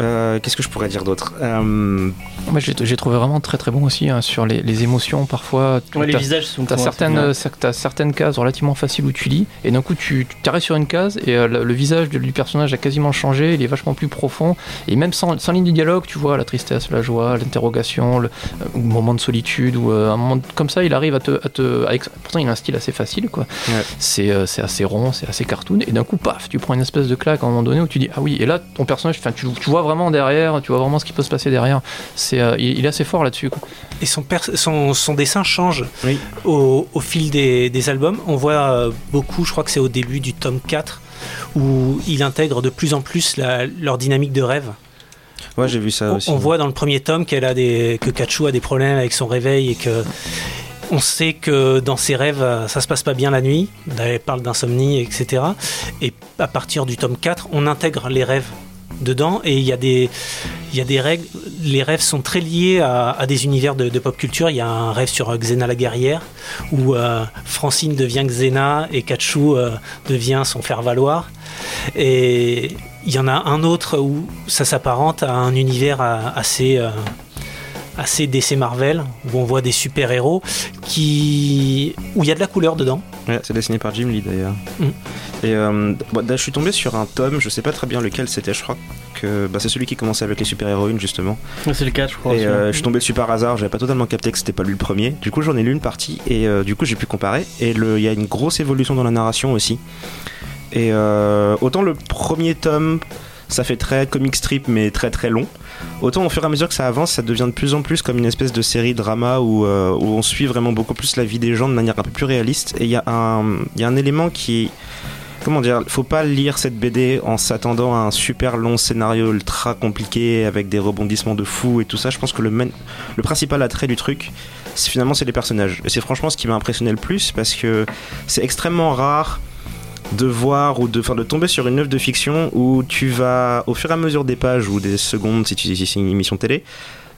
Euh, Qu'est-ce que je pourrais dire d'autre? Euh, Moi, j'ai trouvé vraiment très très bon aussi hein, sur les, les émotions. Parfois, tu Ouais, les t'as- visages sont hein, certaines, euh, t'as certaines cases relativement faciles où tu lis, et d'un coup tu t'arrêtes sur une case, et euh, le, le visage du personnage a quasiment changé, il est vachement plus profond, et même sans, sans ligne de dialogue, tu vois la tristesse, la joie, l'interrogation, le, euh, moment de solitude, ou euh, un moment comme ça, il arrive à te. À te à ex- pourtant, il a un style assez facile, quoi. Ouais. C'est euh, c'est assez rond, c'est assez cartoon, et d'un coup, paf, tu prends une espèce de claque à un moment donné où tu dis Ah oui, et là, ton personnage, enfin, tu, tu vois vraiment derrière, tu vois vraiment ce qui peut se passer derrière. C'est, euh, il, il est assez fort là-dessus, quoi. Et son, pers- son, son dessin change Oui. au, au fil des, des albums. On voit euh, beaucoup, je crois que c'est au début du tome 4, où il intègre de plus en plus la- leur dynamique de rêve. ouais, j'ai vu ça On, aussi. on voit dans le premier tome qu'elle a des, que Kachu a des problèmes avec son réveil et que on sait que dans ses rêves, ça se passe pas bien la nuit. Elle parle d'insomnie, etc. Et à partir du tome 4, on intègre les rêves dedans. Et il y a des règles. Les rêves sont très liés à, des univers de, pop culture. Il y a un rêve sur euh, Xena la guerrière où euh, Francine devient Xena et Kachu euh, devient son faire valoir et il y en a un autre où ça s'apparente à un univers euh, assez assez DC Marvel où on voit des super héros qui où il y a de la couleur dedans Ouais, c'est dessiné par Jim Lee d'ailleurs. Mm. Et euh, bon, là, je suis tombé sur un tome, je sais pas très bien lequel c'était, je crois que bah, c'est celui qui commençait avec les super-héroïnes justement. Ouais, C'est le cas, je crois. Et euh, je suis tombé dessus par hasard, j'avais pas totalement capté que c'était pas lui le premier. Du coup, j'en ai lu une partie et euh, du coup, j'ai pu comparer. Et il y a une grosse évolution dans la narration aussi. Et euh, autant le premier tome, ça fait très comic strip mais très très long. Autant au fur et à mesure que ça avance, ça devient de plus en plus comme une espèce de série drama où, euh, on suit vraiment beaucoup plus la vie des gens de manière un peu plus réaliste. Et il y, a un- élément qui. Comment dire Faut pas lire cette BD en s'attendant à un super long scénario ultra compliqué avec des rebondissements de fou et tout ça. Je pense que le, principal attrait du truc, finalement, c'est les personnages. Et c'est franchement ce qui m'a impressionné le plus parce que c'est extrêmement rare de voir ou de, enfin, de tomber sur une œuvre de fiction où tu vas, au fur et à mesure des pages ou des secondes, si, tu, si une émission télé,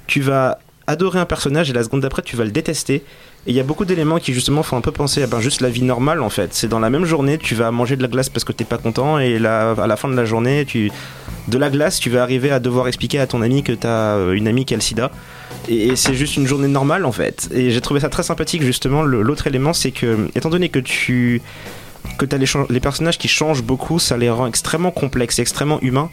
tu vas adorer un personnage et la seconde d'après tu vas le détester. Et il y a beaucoup d'éléments qui justement font un peu penser à ben, juste la vie normale en fait. C'est dans la même journée, tu vas manger de la glace parce que t'es pas content et là, à la fin de la journée, tu, de la glace, tu vas arriver à devoir expliquer à ton ami que t'as euh, une amie qui a le sida. Et, c'est juste une journée normale en fait. Et j'ai trouvé ça très sympathique justement. L'autre élément, c'est que, étant donné que tu que les, chan- les personnages qui changent beaucoup, ça les rend extrêmement complexes extrêmement humains.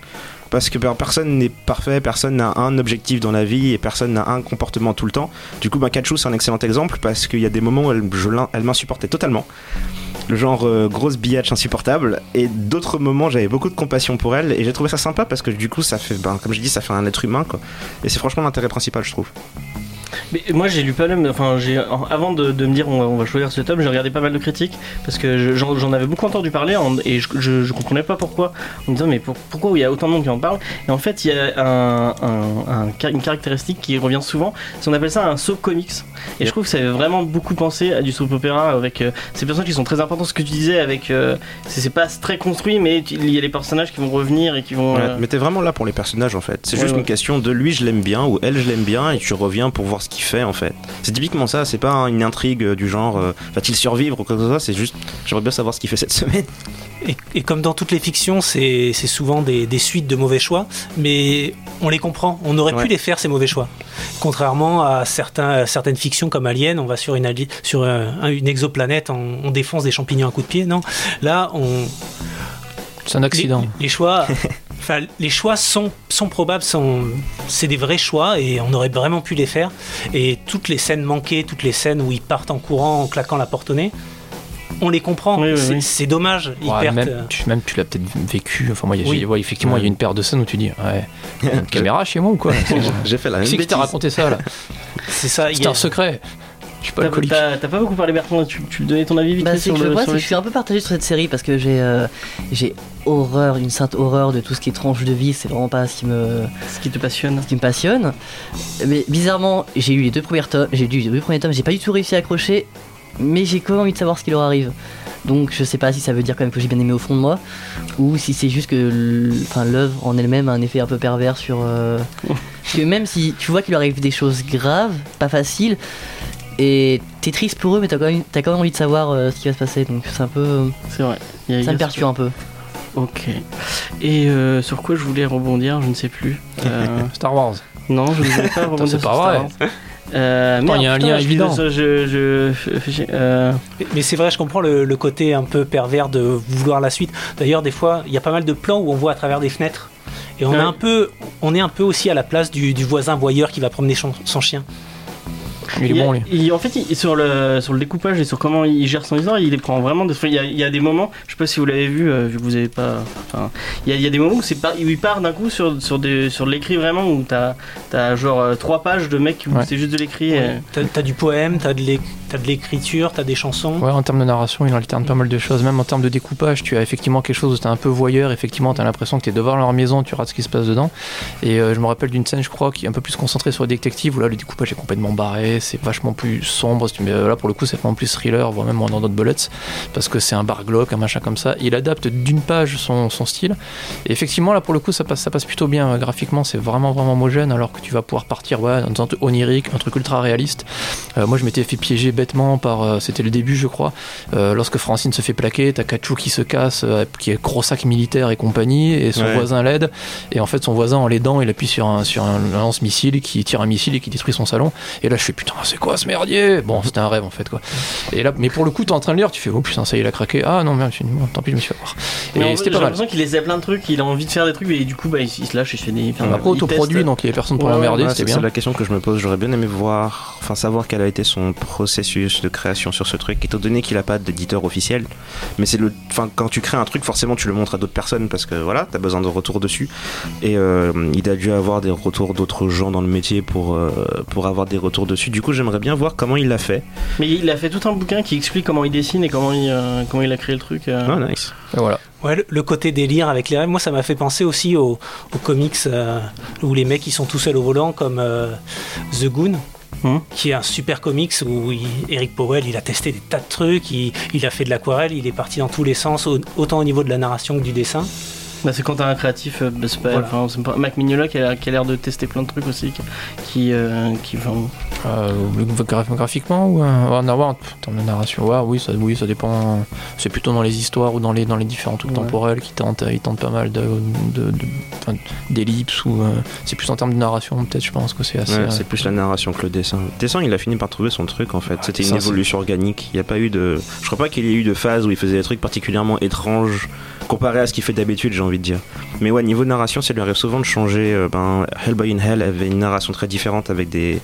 Parce que ben, personne n'est parfait, personne n'a un objectif dans la vie et personne n'a un comportement tout le temps. Du coup, ben, Kachu, c'est un excellent exemple parce qu'il y a des moments où elle m'insupportait totalement. Le genre euh, grosse billage insupportable. Et d'autres moments, j'avais beaucoup de compassion pour elle et j'ai trouvé ça sympa parce que du coup, ça fait, ben, comme je dis, ça fait un être humain. Quoi. Et c'est franchement l'intérêt principal, je trouve. Mais moi j'ai lu pas mal, enfin j'ai avant de, de me dire on va, on va choisir ce tome, j'ai regardé pas mal de critiques parce que je- j'en j'en avais beaucoup entendu parler en- et je, je, je comprenais pas pourquoi. En me disant mais pour- pourquoi il y a autant de monde qui en parle? Et en fait il y a un, un- un ca- une caractéristique qui revient souvent, c'est on appelle ça un soap comics. Et je trouve que ça avait vraiment beaucoup pensé à du soap opéra avec euh, ces personnages qui sont très importants. Ce que tu disais avec euh, c'est pas très construit mais il y a les personnages qui vont revenir et qui vont. Ouais, euh, mais t'es vraiment là pour les personnages en fait. C'est Ouais, juste ouais. une question de lui je l'aime bien ou elle je l'aime bien et tu reviens pour voir ce qu'il fait en fait. C'est typiquement ça, c'est pas une intrigue euh, du genre euh, va-t-il survivre ou quoi que ce soit, c'est juste j'aimerais bien savoir ce qu'il fait cette semaine. Et, et comme dans toutes les fictions, c'est c'est souvent des, des suites de mauvais choix, mais on les comprend. On aurait Ouais. pu les faire, ces mauvais choix. Contrairement à certains, certaines fictions comme Alien, on va sur une, sur un- une exoplanète, on, on défonce des champignons à coups de pied. Non, là, on, C'est un accident. les, les choix, enfin, les choix sont, sont probables, sont, c'est des vrais choix et on aurait vraiment pu les faire. Et toutes les scènes manquées, toutes les scènes où ils partent en courant, en claquant la porte au nez, on les comprend. Oui, oui, c'est, oui. c'est dommage. Ils Ouais, perdent, même, euh, tu, même tu l'as peut-être vécu. Enfin, moi, y a- ouais, effectivement, il y a une paire de scènes où tu dis Ouais, il y a une caméra chez moi ou quoi? J'ai fait la même Qui c'est qui t'a bêtise. raconté ça là? C'est ça. il y C'était a- un secret. Je suis pas T'as alcoolique. t'as- t'as pas beaucoup parlé Bertrand, tu, tu donnais ton avis vite Bah, c'est sur que le, moi, sur c'est- le je suis un peu partagé sur cette série parce que j'ai euh, j'ai horreur, une sainte horreur de tout ce qui est tranche de vie. C'est vraiment pas ce qui me ce qui te passionne. ce qui me passionne. Mais bizarrement, j'ai eu les deux premiers tomes, j'ai lu les deux premiers tomes, j'ai pas du tout réussi à accrocher, mais j'ai quand même envie de savoir ce qui leur arrive. Donc je sais pas si ça veut dire quand même que j'ai bien aimé au fond de moi, ou si c'est juste que l'œuvre en elle-même a un effet un peu pervers sur. euh, Parce que même si tu vois qu'il leur arrive des choses graves, pas faciles, et t'es triste pour eux, mais t'as quand, même- t'as quand même envie de savoir euh, ce qui va se passer, donc c'est un peu. C'est vrai. Ça me perturbe un peu. Ok. Et euh, sur quoi je voulais rebondir, je ne sais plus. Euh, Star Wars. non, je ne voulais pas rebondir c'est sur pas Star vrai. Wars. Euh, Attends, il y a un lien je- évident. Je, je, je- j'ai- euh, Mais- Mais c'est vrai, je comprends le, le côté un peu pervers de vouloir la suite. D'ailleurs, des fois, il y a pas mal de plans où on voit à travers des fenêtres. Et on, Ouais. est un peu, on est un peu aussi à la place du, du voisin voyeur qui va promener son, son chien. Il est il bon, lui. il- en fait, il- sur, le, sur le découpage et sur comment il gère son histoire, il les prend vraiment. Fois, il y a, il y a des moments, je sais pas si vous l'avez vu, euh, vu que vous avez pas. Enfin, il y a, il y a des moments où, c'est pas, où il part d'un coup sur, sur, des, sur de l'écrit vraiment, où t'as as genre euh, trois pages de mecs où Ouais. c'est juste de l'écrit. et- T'as as du poème, de t'as de l'écriture, t'as des chansons. Ouais, en termes de narration, il alterne pas mal de choses. Même en termes de découpage, tu as effectivement quelque chose où t'es un peu voyeur. Effectivement, t'as l'impression que t'es devant leur maison, tu rates ce qui se passe dedans. Et euh, je me rappelle d'une scène, je crois, qui est un peu plus concentrée sur le détective, où là, le découpage est complètement barré, c'est vachement plus sombre. Mais euh, là, pour le coup, c'est vraiment plus thriller, voire même dans d'autres bullets, parce que c'est un bar glauque, un machin comme ça. Il adapte d'une page son, son style. Et effectivement, là, pour le coup, ça passe, ça passe plutôt bien. Graphiquement, c'est vraiment, vraiment homogène, alors que tu vas pouvoir partir ouais, dans un truc onirique, un truc ultra réaliste. Euh, moi, je m'étais fait piéger bêtement par. euh, C'était le début, je crois. Euh, lorsque Francine se fait plaquer, t'as Kachou qui se casse, euh, qui est gros sac militaire et compagnie, et son Ouais. voisin l'aide. Et en fait, son voisin, en l'aidant, il appuie sur un, sur un lance-missile qui tire un missile et qui détruit son salon. Et là, je fais putain, c'est quoi ce merdier? Bon, c'était un rêve en fait, quoi. Et là, mais pour le coup, t'es en train de lire, tu fais oh putain, ça y est, il a craqué. Ah non, merde, bon, tant pis, je me suis fait avoir. Et c'était j'ai pas mal. l'impression qu'il essaie plein de trucs, il a envie de faire des trucs, et du coup, bah, il, il se lâche, il fait des. enfin, Après, autoproduit, donc il y avait personne pour Ouais, l'emmerder, Ouais, c'était c'est bien. c'est la question que je me pose. J'aurais bien aimé voir, enfin savoir quel a été son processus de création sur ce truc, étant donné qu'il a pas d'éditeur officiel. Mais c'est le, enfin quand tu crées un truc, forcément tu le montres à d'autres personnes parce que voilà, t'as besoin de retours dessus. Et euh, il a dû avoir des retours d'autres gens dans le métier pour euh, pour avoir des retours dessus. Du coup, j'aimerais bien voir comment il l'a fait. Mais il a fait tout un bouquin qui explique comment il dessine et comment il, euh, comment il a créé le truc. euh. Ah, nice. Et voilà. Ouais, le, le côté délire avec les rêves, moi ça m'a fait penser aussi aux, aux comics euh, où les mecs ils sont tout seuls au volant comme euh, The Goon. Mhm. qui est un super comics où il- Eric Powell il a testé des tas de trucs, il, il a fait de l'aquarelle, il est parti dans tous les sens, au- autant au niveau de la narration que du dessin. Bah, c'est quand t'as un créatif, euh, bah, c'est pas, Voilà. enfin, c'est pas- Mac Mignola qui a, a l'air de tester plein de trucs aussi, qui, qui, euh, qui, enfin, Euh, gra- graphiquement ou euh, en avoir en termes de narration? Ouais, oui, ça, oui, ça dépend. C'est plutôt dans les histoires ou dans les, dans les différents trucs Ouais. temporels qui tentent, ils tentent pas mal de, de- d'ellipses ou euh, c'est plus en termes de narration peut-être je pense que c'est assez. Ouais, euh, c'est plus la narration que le dessin. Le dessin, il a fini par trouver son truc en fait. C'était une évolution organique. Il n'y a pas eu de. Je crois pas qu'il y ait eu de phase où il faisait des trucs particulièrement étranges comparé à ce qu'il fait d'habitude, j'ai envie de dire. Mais ouais, niveau narration, ça lui arrive souvent de changer. euh, ben, Hellboy in Hell avait une narration très différente avec des,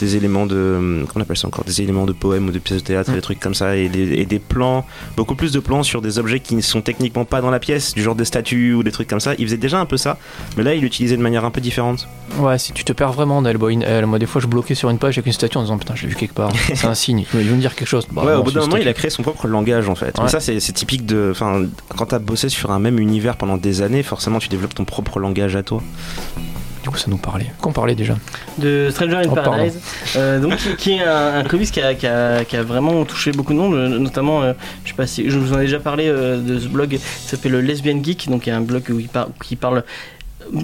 des éléments de. hum, Comment on appelle ça encore Des éléments de poèmes ou de pièces de théâtre, Mm. des trucs comme ça. Et des, et des plans, beaucoup plus de plans sur des objets qui ne sont techniquement pas dans la pièce, du genre des statues ou des trucs comme ça. Il faisait déjà un peu ça, mais là, il l'utilisait de manière un peu différente. Ouais, si tu te perds vraiment dans Hellboy in Hell, moi des fois je bloquais sur une page avec une statue en disant putain, je l'ai vu quelque part. c'est un signe, il veut me dire quelque chose. Bah, ouais, au bout d'un moment, il a créé son propre langage en fait. Mais ça, c'est c'est typique de. Enfin, quand t'as bossé sur un même univers pendant des années, forcément, tu développes ton propre langage à toi. Du coup, ça nous parlait. Qu'on parlait déjà de Stranger in Oh. Paradise, euh, donc qui, qui est un, un comics qui a, qui a- qui a vraiment touché beaucoup de monde, euh, notamment, euh, je sais pas si je vous en ai déjà parlé euh, de ce blog qui s'appelle le Lesbian Geek, donc il y a un blog où il, par- qui parle euh,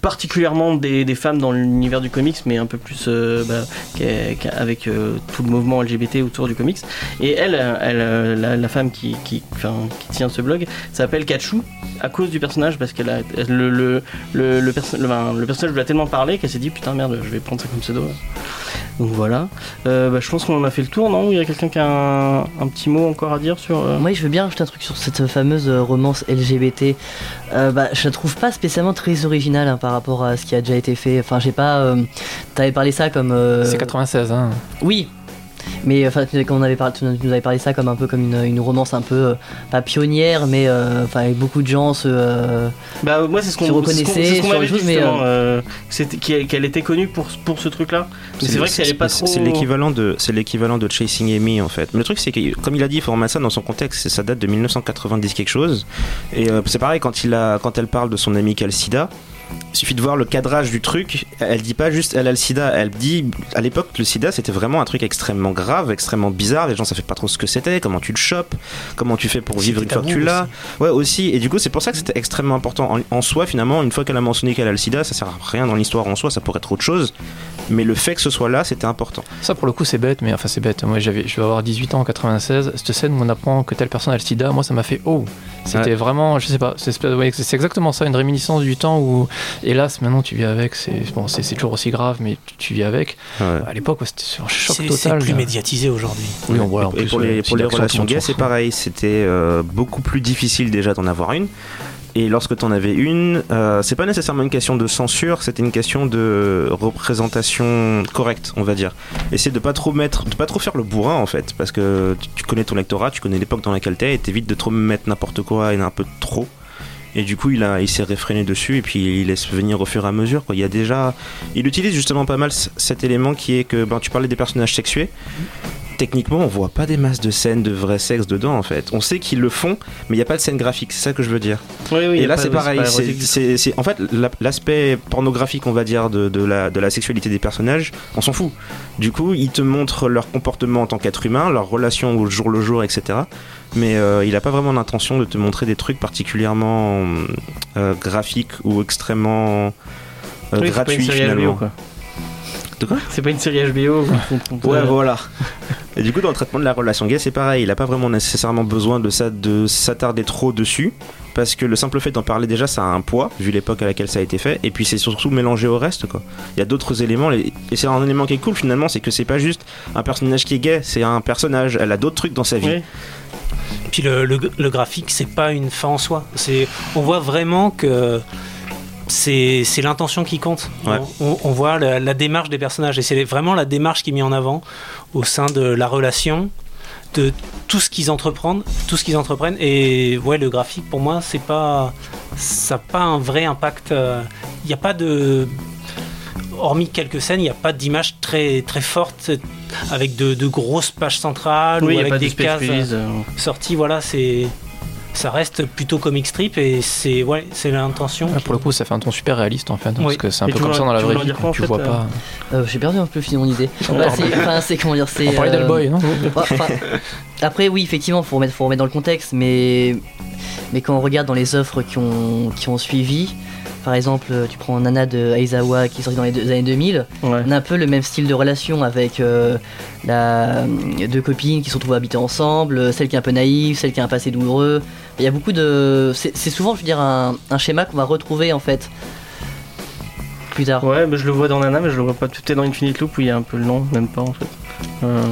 particulièrement des, femmes dans l'univers du comics, mais un peu plus euh, bah, avec euh, tout le mouvement LGBT autour du comics. Et elle, euh, la, femme qui, tient ce blog, s'appelle Kachu à cause du personnage parce qu'elle a le, le, le, le personnage lui a tellement parlé qu'elle s'est dit putain merde je vais prendre ça comme pseudo donc voilà Euh, bah, je pense qu'on en a fait le tour non? Il y a quelqu'un qui a un, un petit mot encore à dire sur euh, Moi, je veux bien rajouter un truc sur cette fameuse euh, romance LGBT. Euh, bah, je la trouve pas spécialement très originale hein, par rapport à ce qui a déjà été fait. Enfin, j'ai pas. euh, T'avais parlé ça comme. euh, C'est 96, hein. Oui. Mais enfin, tu- quand on avait parlé, tu nous avais parlé ça comme un peu comme une, une romance un peu euh, pas pionnière, mais euh, enfin avec beaucoup de gens se. euh, bah moi c'est ce qu'on reconnaissait ce qu'on dit choses, mais, euh, qu'elle qu'elle était connue pour, pour ce truc là c'est vrai que c'est elle est pas trop C'est l'équivalent de, c'est l'équivalent de Chasing Amy en fait. Mais le truc c'est que, comme il a dit, il faut remettre ça dans son contexte. c'est- Ça date de 1990 quelque chose. Et euh, c'est pareil quand il a, quand elle parle de son ami qui a le SIDA. Il suffit de voir le cadrage du truc. Elle dit pas juste elle a le sida. Elle dit à l'époque le sida c'était vraiment un truc extrêmement grave, extrêmement bizarre. Les gens savaient pas trop ce que c'était, comment tu le chopes, comment tu fais pour vivre une fois que tu l'as. Ouais aussi. Et du coup c'est pour ça que c'était extrêmement important en, en soi finalement. Une fois qu'elle a mentionné qu'elle a le sida, ça sert à rien dans l'histoire en soi. Ça pourrait être autre chose. Mais le fait que ce soit là, c'était important. Ça pour le coup c'est bête, mais enfin c'est bête. Moi j'avais, je vais avoir 18 ans en 96. Cette scène où on apprend que telle personne a le sida, moi ça m'a fait oh. C'était Ouais. vraiment, je sais pas, c'est, ouais, exactement ça, une réminiscence du temps où, hélas maintenant tu vis avec. C'est bon, toujours aussi grave, mais tu, tu vis avec. Ouais. À l'époque ouais, c'était sur un choc C'est c'est total. plus médiatisé aujourd'hui. Oui, on voit en et plus, pour les, pour relations gays, c'est pareil. C'était euh, beaucoup plus difficile déjà d'en avoir une. Et lorsque tu en avais une, euh, c'est pas nécessairement une question de censure, c'était une question de représentation correcte, on va dire. Essayer de pas trop mettre, de pas trop faire le bourrin en fait, parce que tu, connais ton lectorat, tu connais l'époque dans laquelle t'es, et t'évites de trop mettre n'importe quoi et un peu trop. Et du coup, il, il s'est réfréné dessus et puis il laisse venir au fur et à mesure. Il y a déjà, il utilise justement pas mal cet élément qui est que, ben, tu parlais des personnages sexués. Techniquement, on voit pas des masses de scènes de vrai sexe dedans en fait. On sait qu'ils le font, mais il n'y a pas de scène graphique. C'est ça que je veux dire. Oui, oui, y et là, c'est pareil. C'est, en fait, la- l'aspect pornographique, on va dire, de, de la, de la sexualité des personnages, on s'en fout. Du coup, ils te montrent leur comportement en tant qu'être humain, leur relation au jour le jour, etc. Mais euh, il n'a pas vraiment l'intention de te montrer des trucs particulièrement euh, graphiques ou extrêmement euh, Oui, gratuits finalement. Quoi. De quoi C'est pas une série HBO. Ouais, voilà. Et du coup, dans le traitement de la relation gay, c'est pareil. Il a pas vraiment nécessairement besoin de ça, de s'attarder trop dessus, parce que le simple fait d'en parler déjà, ça a un poids vu l'époque à laquelle ça a été fait. Et puis c'est surtout mélangé au reste, quoi. Il y a d'autres éléments, et c'est un élément qui est cool finalement, c'est que c'est pas juste un personnage qui est gay, c'est un personnage. Elle a d'autres trucs dans sa vie. Oui. Puis le, le- le graphique, c'est pas une fin en soi. On voit vraiment que c'est, c'est l'intention qui compte. Ouais. On, on voit la, la démarche des personnages et c'est vraiment la démarche qui est mise en avant au sein de la relation, de tout ce qu'ils entreprennent, tout ce qu'ils entreprennent. Et ouais, le graphique pour moi, c'est pas, ça n'a pas un vrai impact. euh, Il n'y a pas de hormis quelques scènes, il n'y a pas d'image très très forte avec de, de grosses pages centrales Oui, ou avec des cases euh. sorties. Voilà, c'est ça reste plutôt comic strip et c'est ouais, c'est l'intention. Ouais, pour le coup, ça fait un ton super réaliste en fait, parce Oui. que c'est un Et peu comme ça dans la vraie vie. quoi, tu fait, vois euh pas. Euh, J'ai perdu un peu mon idée. Bah, c'est, enfin, c'est comment dire, c'est. On parlait euh, d'Hellboy, non après, oui, effectivement, faut remettre, faut remettre dans le contexte, mais mais quand on regarde dans les offres qui ont qui ont suivi, par exemple, euh, tu prends Nana de Aizawa qui est sorti dans les deux- années 2000. Ouais. On a un peu le même style de relation avec euh, la, deux copines qui se retrouvent habiter ensemble, euh, celle qui est un peu naïve, celle qui a un passé douloureux. Il y a beaucoup de. C'est c'est souvent, je veux dire, un, un schéma qu'on va retrouver en fait plus tard. Ouais, bah, je le vois dans Nana, mais je le vois pas tout est dans Infinite Loop où il y a un peu le nom, même pas en fait. Euh,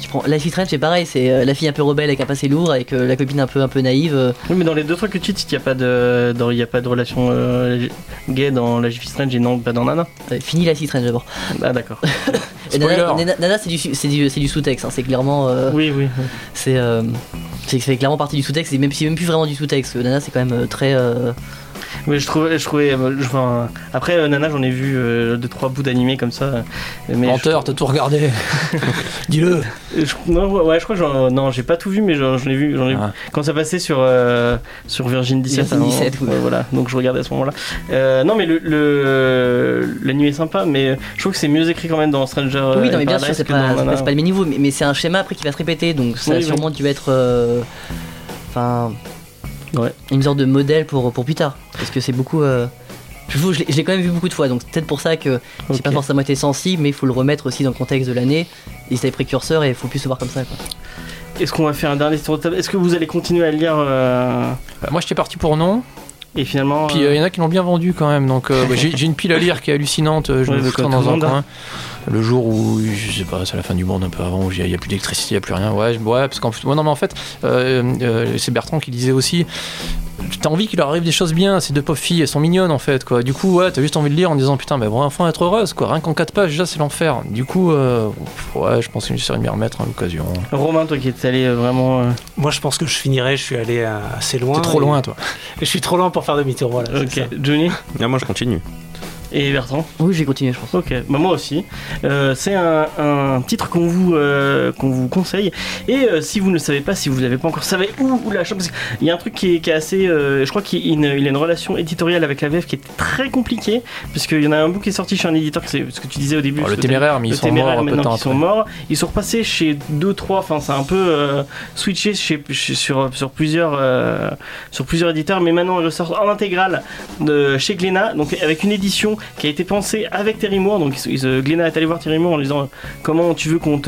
Tu prends Life is Strange, c'est pareil, c'est euh, la fille un peu rebelle avec un passé lourd, avec euh, la copine un peu, un peu naïve. euh. Oui, mais dans les deux trucs que tu cites, il n'y a pas de, dans- il y a pas de relation euh, gay dans la Life is Strange et non pas dans Nana. Euh, fini Life is Strange d'abord. Ah d'accord. Nana, Spoiler. Nana- Nana, c'est du, c'est du, c'est du sous-texte, hein, c'est clairement. euh, oui, oui. oui. C'est euh, c'est c'est clairement partie du sous-texte, c'est même, c'est même plus vraiment du sous-texte. Nana, c'est quand même euh, très. Mais je trouvais, je trouvais, euh, je- enfin, après euh, Nana, j'en ai vu euh, deux trois bouts d'animés comme ça. euh, Mais Menteur, t'as tout regardé. Dis-le. non, ouais, je crois que j'en, non, j'ai pas tout vu, mais j'en, ai vu, j'en ai vu. Ah. Quand ça passait sur euh, sur Virgin 17. Virgin 17, oui. ouais, voilà. Donc je regardais à ce moment-là. Euh, non, mais le, l'animé est sympa, mais je trouve que c'est mieux écrit quand même dans Stranger. oui, non, mais bien Paradise sûr, c'est pas, pas, pas le même niveau, mais, mais c'est un schéma après qui va se répéter, donc ça Oui, a oui. sûrement dû être. euh, Enfin. Ouais. Une sorte de modèle pour, pour plus tard. Parce que c'est beaucoup. euh, je l'ai quand même vu beaucoup de fois, donc c'est peut-être pour ça que j'ai pas forcément été sensible, mais il faut le remettre aussi dans le contexte de l'année. Et c'est précurseur et il faut plus se voir comme ça. Quoi. Est-ce qu'on va faire un dernier tour de table? Est-ce que vous allez continuer à lire euh, Bah, moi, j'étais parti pour non. Et finalement Puis il y en a qui l'ont bien vendu quand même. Donc euh, bah, j'ai une pile à lire qui est hallucinante. euh, Je Ouais, me fous dans un coin. Le jour où, je sais pas, c'est la fin du monde un peu avant, où il n'y a, plus d'électricité, il n'y a plus rien. Ouais, ouais parce qu'en fait, ouais, non, mais en fait, euh, euh, c'est Bertrand qui disait aussi. T'as envie qu'il leur arrive des choses bien, ces deux pauvres filles, elles sont mignonnes en fait quoi. Du coup, ouais, t'as juste envie de lire en disant putain, mais bon, enfant être heureuse quoi. Rien qu'en 4 pages, déjà c'est l'enfer. Du coup, euh, ouais, je pense que j'essaierai de m'y remettre à l'occasion. Romain, toi qui es allé euh, vraiment. euh, Moi, je pense que je finirai. Je suis allé euh, assez loin. T'es trop et- loin toi. et je suis trop loin pour faire demi-tour. Voilà. Ok, ça. Johnny? Moi je continue. Et Bertrand. Oui, je vais continuer, je pense. Ok, bah moi aussi. Euh, c'est un, un titre qu'on vous, euh, qu'on vous conseille. Et euh, si vous ne le savez pas, si vous l'avez pas encore savez où, où la chambre, parce qu'il y a un truc qui est, qui est assez. euh, je crois qu'il y a une, il a une relation éditoriale avec la VF qui est très compliquée. Parce qu'il y en a un bout qui est sorti chez un éditeur, c'est ce que tu disais au début. Oh, le téméraire, mais ils sont morts maintenant qu'ils sont morts. Ils sont repassés chez deux, trois. Enfin, c'est un peu euh, switché chez, chez- sur, sur, plusieurs, euh, sur plusieurs éditeurs. Mais maintenant, ils ressortent en intégrale de chez Glénat. Donc, avec une édition qui a été pensée avec Terry Moore. Donc, ils, Glénat est allé voir Terry Moore en lui disant comment tu veux qu'on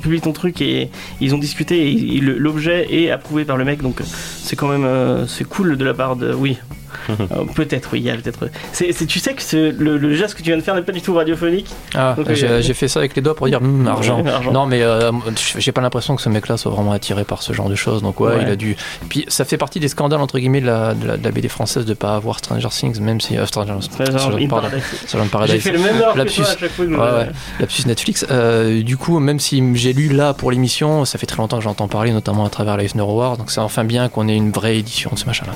publie ton truc? Et ils ont discuté. Et l'objet est approuvé par le mec. Donc, c'est quand même euh, c'est cool de la part de. Oui. Euh, peut-être, oui, il y a peut-être. C'est, tu sais que c'est- le, le geste que tu viens de faire n'est pas du tout radiophonique. Ah, j'ai euh, j'ai fait ça avec les doigts pour dire Hum, argent. Argent. Non, mais euh, j'ai pas l'impression que ce mec-là soit vraiment attiré par ce genre de choses. Donc, ouais, Ouais. il a dû. Puis, ça fait partie des scandales, entre guillemets, de la, de la, de la BD française de pas avoir Stranger Things, même si. euh, Stranger, Stranger Stranger- Paradise. Stranger in J'ai Paradise. fait le même Lapsus. à chaque fois que Ouais, ouais. Lapsus Netflix. Euh, du coup, même si j'ai lu là pour l'émission, ça fait très longtemps que j'entends parler, notamment à travers la Eisner Award. Donc, c'est enfin bien qu'on ait une vraie édition de ce machin-là.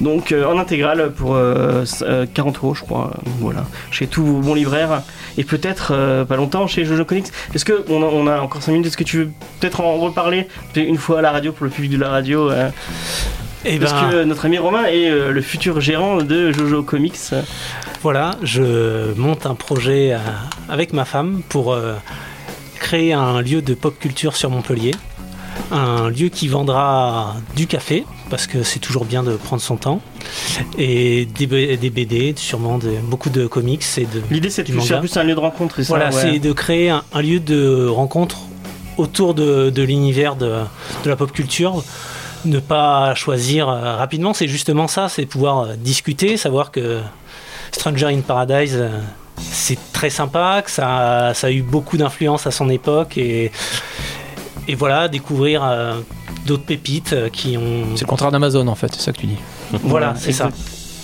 Donc euh, en pour euh, s- euh, 40 euros, je crois. euh, voilà, chez tous vos bons libraires et peut-être euh, pas longtemps chez Jojo Comics. Est-ce que on a, on a encore 5 minutes? Est-ce que tu veux peut-être en reparler? Une fois à la radio pour le public de la radio euh, Et Parce ben, que notre ami Romain est euh, le futur gérant de Jojo Comics. Voilà, je monte un projet euh, avec ma femme pour euh, créer un lieu de pop culture sur Montpellier. Un lieu qui vendra du café, parce que c'est toujours bien de prendre son temps, et des, B- des BD, sûrement de, beaucoup de comics. L'idée c'est de faire plus un lieu de rencontre. ça, Voilà, ouais. c'est de créer un, un lieu de rencontre autour de, de l'univers de, de la pop culture. Ne pas choisir euh, rapidement, c'est justement ça, c'est pouvoir euh, discuter, savoir que Stranger in Paradise, euh, c'est très sympa, que ça, ça a eu beaucoup d'influence à son époque et, et voilà, découvrir euh, d'autres pépites euh, qui ont. C'est le contraire d'Amazon, en fait, c'est ça que tu dis. Voilà, c'est ça.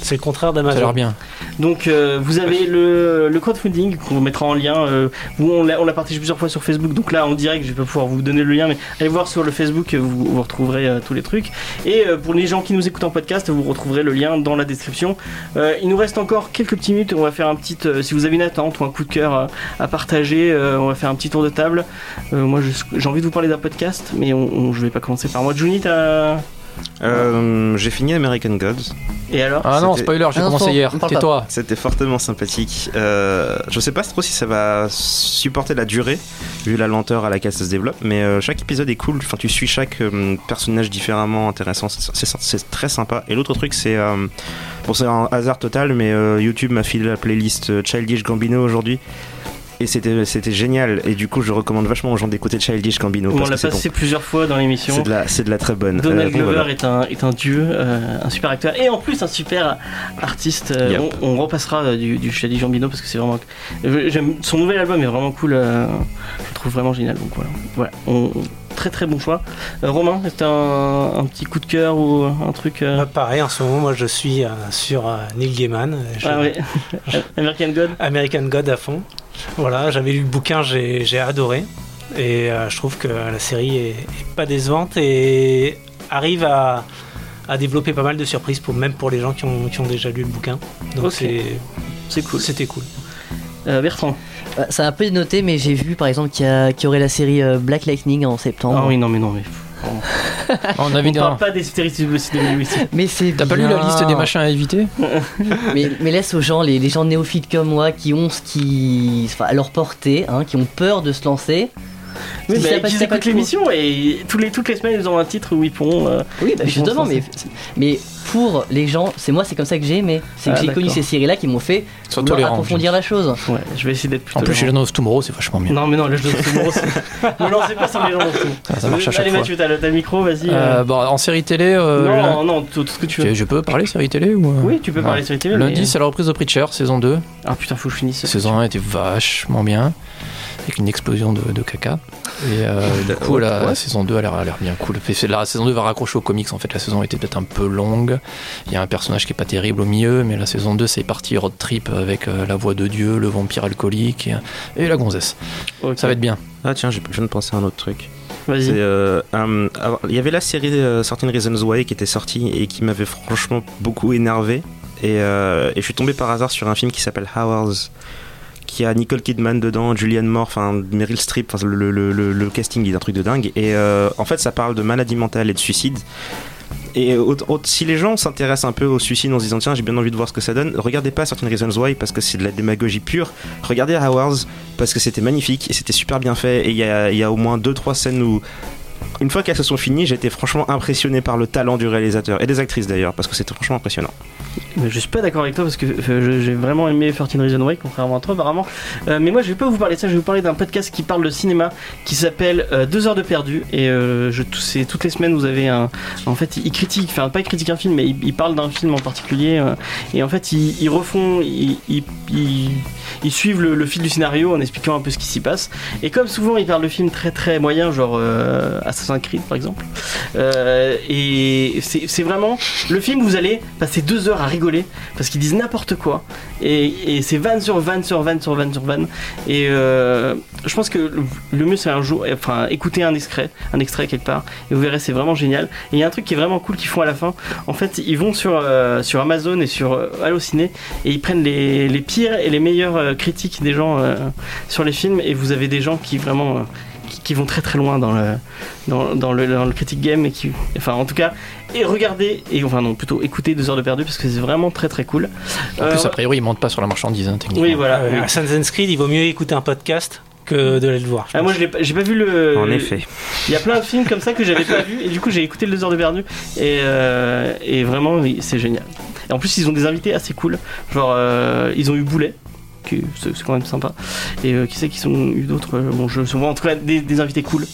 C'est le contraire Ça a d'Amazon. bien. Donc euh, vous avez le, le crowdfunding qu'on mettra en lien. euh, où on l'a partagé plusieurs fois sur Facebook. Donc là en direct, je vais pas pouvoir vous donner le lien, mais allez voir sur le Facebook, euh, vous, vous retrouverez euh, tous les trucs. Et pour les gens qui nous écoutent en podcast, vous retrouverez le lien dans la description. Il nous reste encore quelques petites minutes. On va faire un petit. si vous avez une attente ou un coup de cœur à partager, on va faire un petit tour de table. Moi, j'ai envie de vous parler d'un podcast, mais on, on- je vais pas commencer par moi. Johnny, t'as Euh, J'ai fini American Gods. Et alors Ah non, spoiler, j'ai Ah commencé hier. Tais-toi. C'était fortement sympathique. Euh, je sais pas trop si ça va supporter la durée, vu la lenteur à laquelle ça se développe, mais euh, chaque épisode est cool. Enfin, tu suis chaque euh, personnage différemment intéressant. C'est- très sympa. Et l'autre truc, c'est. euh, bon, c'est un hasard total, mais euh, YouTube m'a filé la playlist Childish Gambino aujourd'hui. Et c'était c'était génial. Et du coup, je recommande vachement aux gens d'écouter Childish Gambino. On parce l'a passé bon. plusieurs fois dans l'émission. C'est de, la, c'est de la très bonne. Donald Euh, bon, Glover voilà. est, un, est un dieu, euh, un super acteur et en plus un super artiste. Euh, Yep. on, on repassera du, du Shady Gambino parce que c'est vraiment. J'aime son nouvel album est vraiment cool. je le trouve vraiment génial. Donc voilà, voilà. On- très très bon choix. Euh, Romain, c'était un, un petit coup de cœur ou un truc. euh, Bah, pareil, en ce moment, moi je suis euh, sur Neil Gaiman. Je- Ah oui, American God. American God à fond. Voilà, j'avais lu le bouquin, j'ai adoré. Et euh, je trouve que la série est, est pas décevante et arrive à, à développer pas mal de surprises, pour, même pour les gens qui ont, qui ont déjà lu le bouquin. Donc Ok. c'est- C'est cool. c'était cool. Euh, Bertrand. Bah, Ça a un peu noté, mais j'ai vu par exemple qu'il y, a- qu'il y aurait la série euh, Black Lightning en septembre. Ah oui, non mais non mais. On On avait parle pas des stéréotypes ici. Mais c'est T'as pas lu la liste des machins à éviter? Mais, mais laisse aux gens, les, les gens néophytes comme moi, qui ont ce qui. Enfin, à leur portée, hein, qui ont peur de se lancer. Oui, mais ça passe, ils écoutent l'émission et tous les, toutes les semaines ils ont un titre où ils pourront. euh, Oui, bah, justement, mais, mais pour les gens, c'est moi, c'est comme ça que j'ai aimé. C'est que Ah, j'ai connu ces séries-là qui m'ont fait approfondir la chose. Ouais, je vais essayer d'être plus. En plus. Legend of Tomorrow, c'est vachement bien. Non, mais non, le jeu de Tomorrow, c'est. Ne lancez pas sur les gens de Tomorrow. Ça, ça marche à chaque Allez, fois. Mathieu, t'as le, t'as le micro, vas-y. euh. Euh, bon, en série télé, euh, non, non, tout, tout ce que tu veux. je peux parler série télé ou Oui, tu peux Ouais. parler sur les télé. Lundi, mais- c'est la reprise de Preacher, saison 2. Ah putain, faut que je finisse. Saison 1 était vachement bien, avec une explosion de, de caca. Et euh, du coup, la, la saison 2 a l'air a l'air bien cool. La saison 2 va raccrocher aux comics. En fait, la saison était peut-être un peu longue. Il y a un personnage qui est pas terrible au milieu, mais la saison 2, c'est parti road trip avec euh, la voix de Dieu, le vampire alcoolique et, et la gonzesse. Ça va être bien. Ah tiens, j'ai- je viens de penser à un autre truc. Vas-y. euh, il y avait la série euh, Certain Reasons Why qui était sortie et qui m'avait franchement beaucoup énervé. Et, euh, et je suis tombé par hasard sur un film qui s'appelle Hours, qui a Nicole Kidman dedans, Julianne Moore, enfin Meryl Streep. Le, le- le- le casting est un truc de dingue. Et euh, en fait, ça parle de maladie mentale et de suicide. Et au- si les gens s'intéressent un peu au suicide en se disant tiens j'ai bien envie de voir ce que ça donne, regardez pas Certain Reasons Why parce que c'est de la démagogie pure. Regardez Hours parce que c'était magnifique et c'était super bien fait. Et il y a, y a au moins 2-3 scènes où une fois qu'elles se sont finies, j'ai été franchement impressionné par le talent du réalisateur et des actrices d'ailleurs, parce que c'était franchement impressionnant. Mais je suis pas d'accord avec toi parce que euh, j'ai vraiment aimé 13 Reasons Why, contrairement à toi apparemment. Euh, mais moi je vais pas vous parler de ça, je vais vous parler d'un podcast qui parle de cinéma qui s'appelle euh, Deux heures de perdu. Et euh, je, toutes les semaines vous avez un. En fait, ils critiquent, enfin pas ils critiquent un film, mais ils, ils parlent d'un film en particulier. euh, et en fait, ils, refont, ils, ils- suivent le, fil du scénario en expliquant un peu ce qui s'y passe. Et comme souvent, ils parlent de films très très moyens, genre euh, Assassin's Creed par exemple. Euh, et c'est vraiment le film, vous allez passer deux heures à rigoler parce qu'ils disent n'importe quoi. Et, et c'est van sur van sur van sur van sur van. Et euh, je pense que le, mieux c'est un jour, enfin écouter un extrait, un extrait quelque part, et vous verrez c'est vraiment génial. Et il y a un truc qui est vraiment cool qu'ils font à la fin. En fait, ils vont sur, euh, sur Amazon et sur Allociné et ils prennent les, les pires et les meilleures critiques des gens sur les films. Et vous avez des gens qui vraiment. Euh, qui, vont très très loin dans le, dans, dans le, dans le critique game et qui enfin en tout cas et regardez et enfin non plutôt écoutez deux heures de perdu parce que c'est vraiment très très cool En Euh, plus, a priori, ils montent pas sur la marchandise, hein, techniquement. oui voilà Euh, oui. Assassin's Creed, il vaut mieux écouter un podcast que de aller le voir. je Ah, moi l'ai pas- j'ai pas vu le en effet. il y a plein de films comme ça que j'avais pas vu et du coup j'ai écouté le 2 heures de perdu et, euh, et vraiment oui, c'est génial et en plus ils ont des invités assez cool genre euh, ils ont eu Boulet c'est c'est quand même sympa. Et euh, qui sait qu'ils ont eu d'autres bon je souvent en tout cas des, des invités cool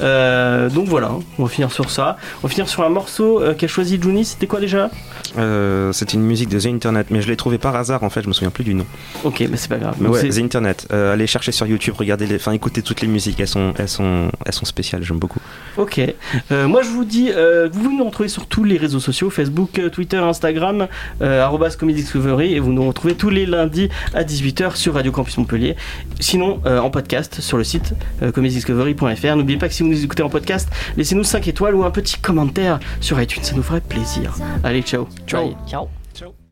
Euh, donc voilà hein, on va finir sur ça on va finir sur un morceau euh, qu'a choisi Juni c'était quoi déjà? Euh, C'était une musique de The Internet, mais je l'ai trouvé par hasard en fait, je me souviens plus du nom. ok mais c'est pas grave Mais ouais, The Internet. Euh, allez chercher sur YouTube, regardez les, enfin écoutez toutes les musiques, elles sont, elles sont, elles sont spéciales, j'aime beaucoup. Ok. Moi, je vous dis, vous nous retrouver sur tous les réseaux sociaux Facebook, Twitter, Instagram, arobase Comedy Discovery, et vous nous retrouvez tous les lundis à 18h sur Radio Campus Montpellier. Sinon, en podcast sur le site comedydiscovery.fr. N'oubliez pas que si vous nous écoutez en podcast, laissez-nous 5 étoiles ou un petit commentaire sur iTunes, ça nous ferait plaisir. Allez, ciao. Ciao.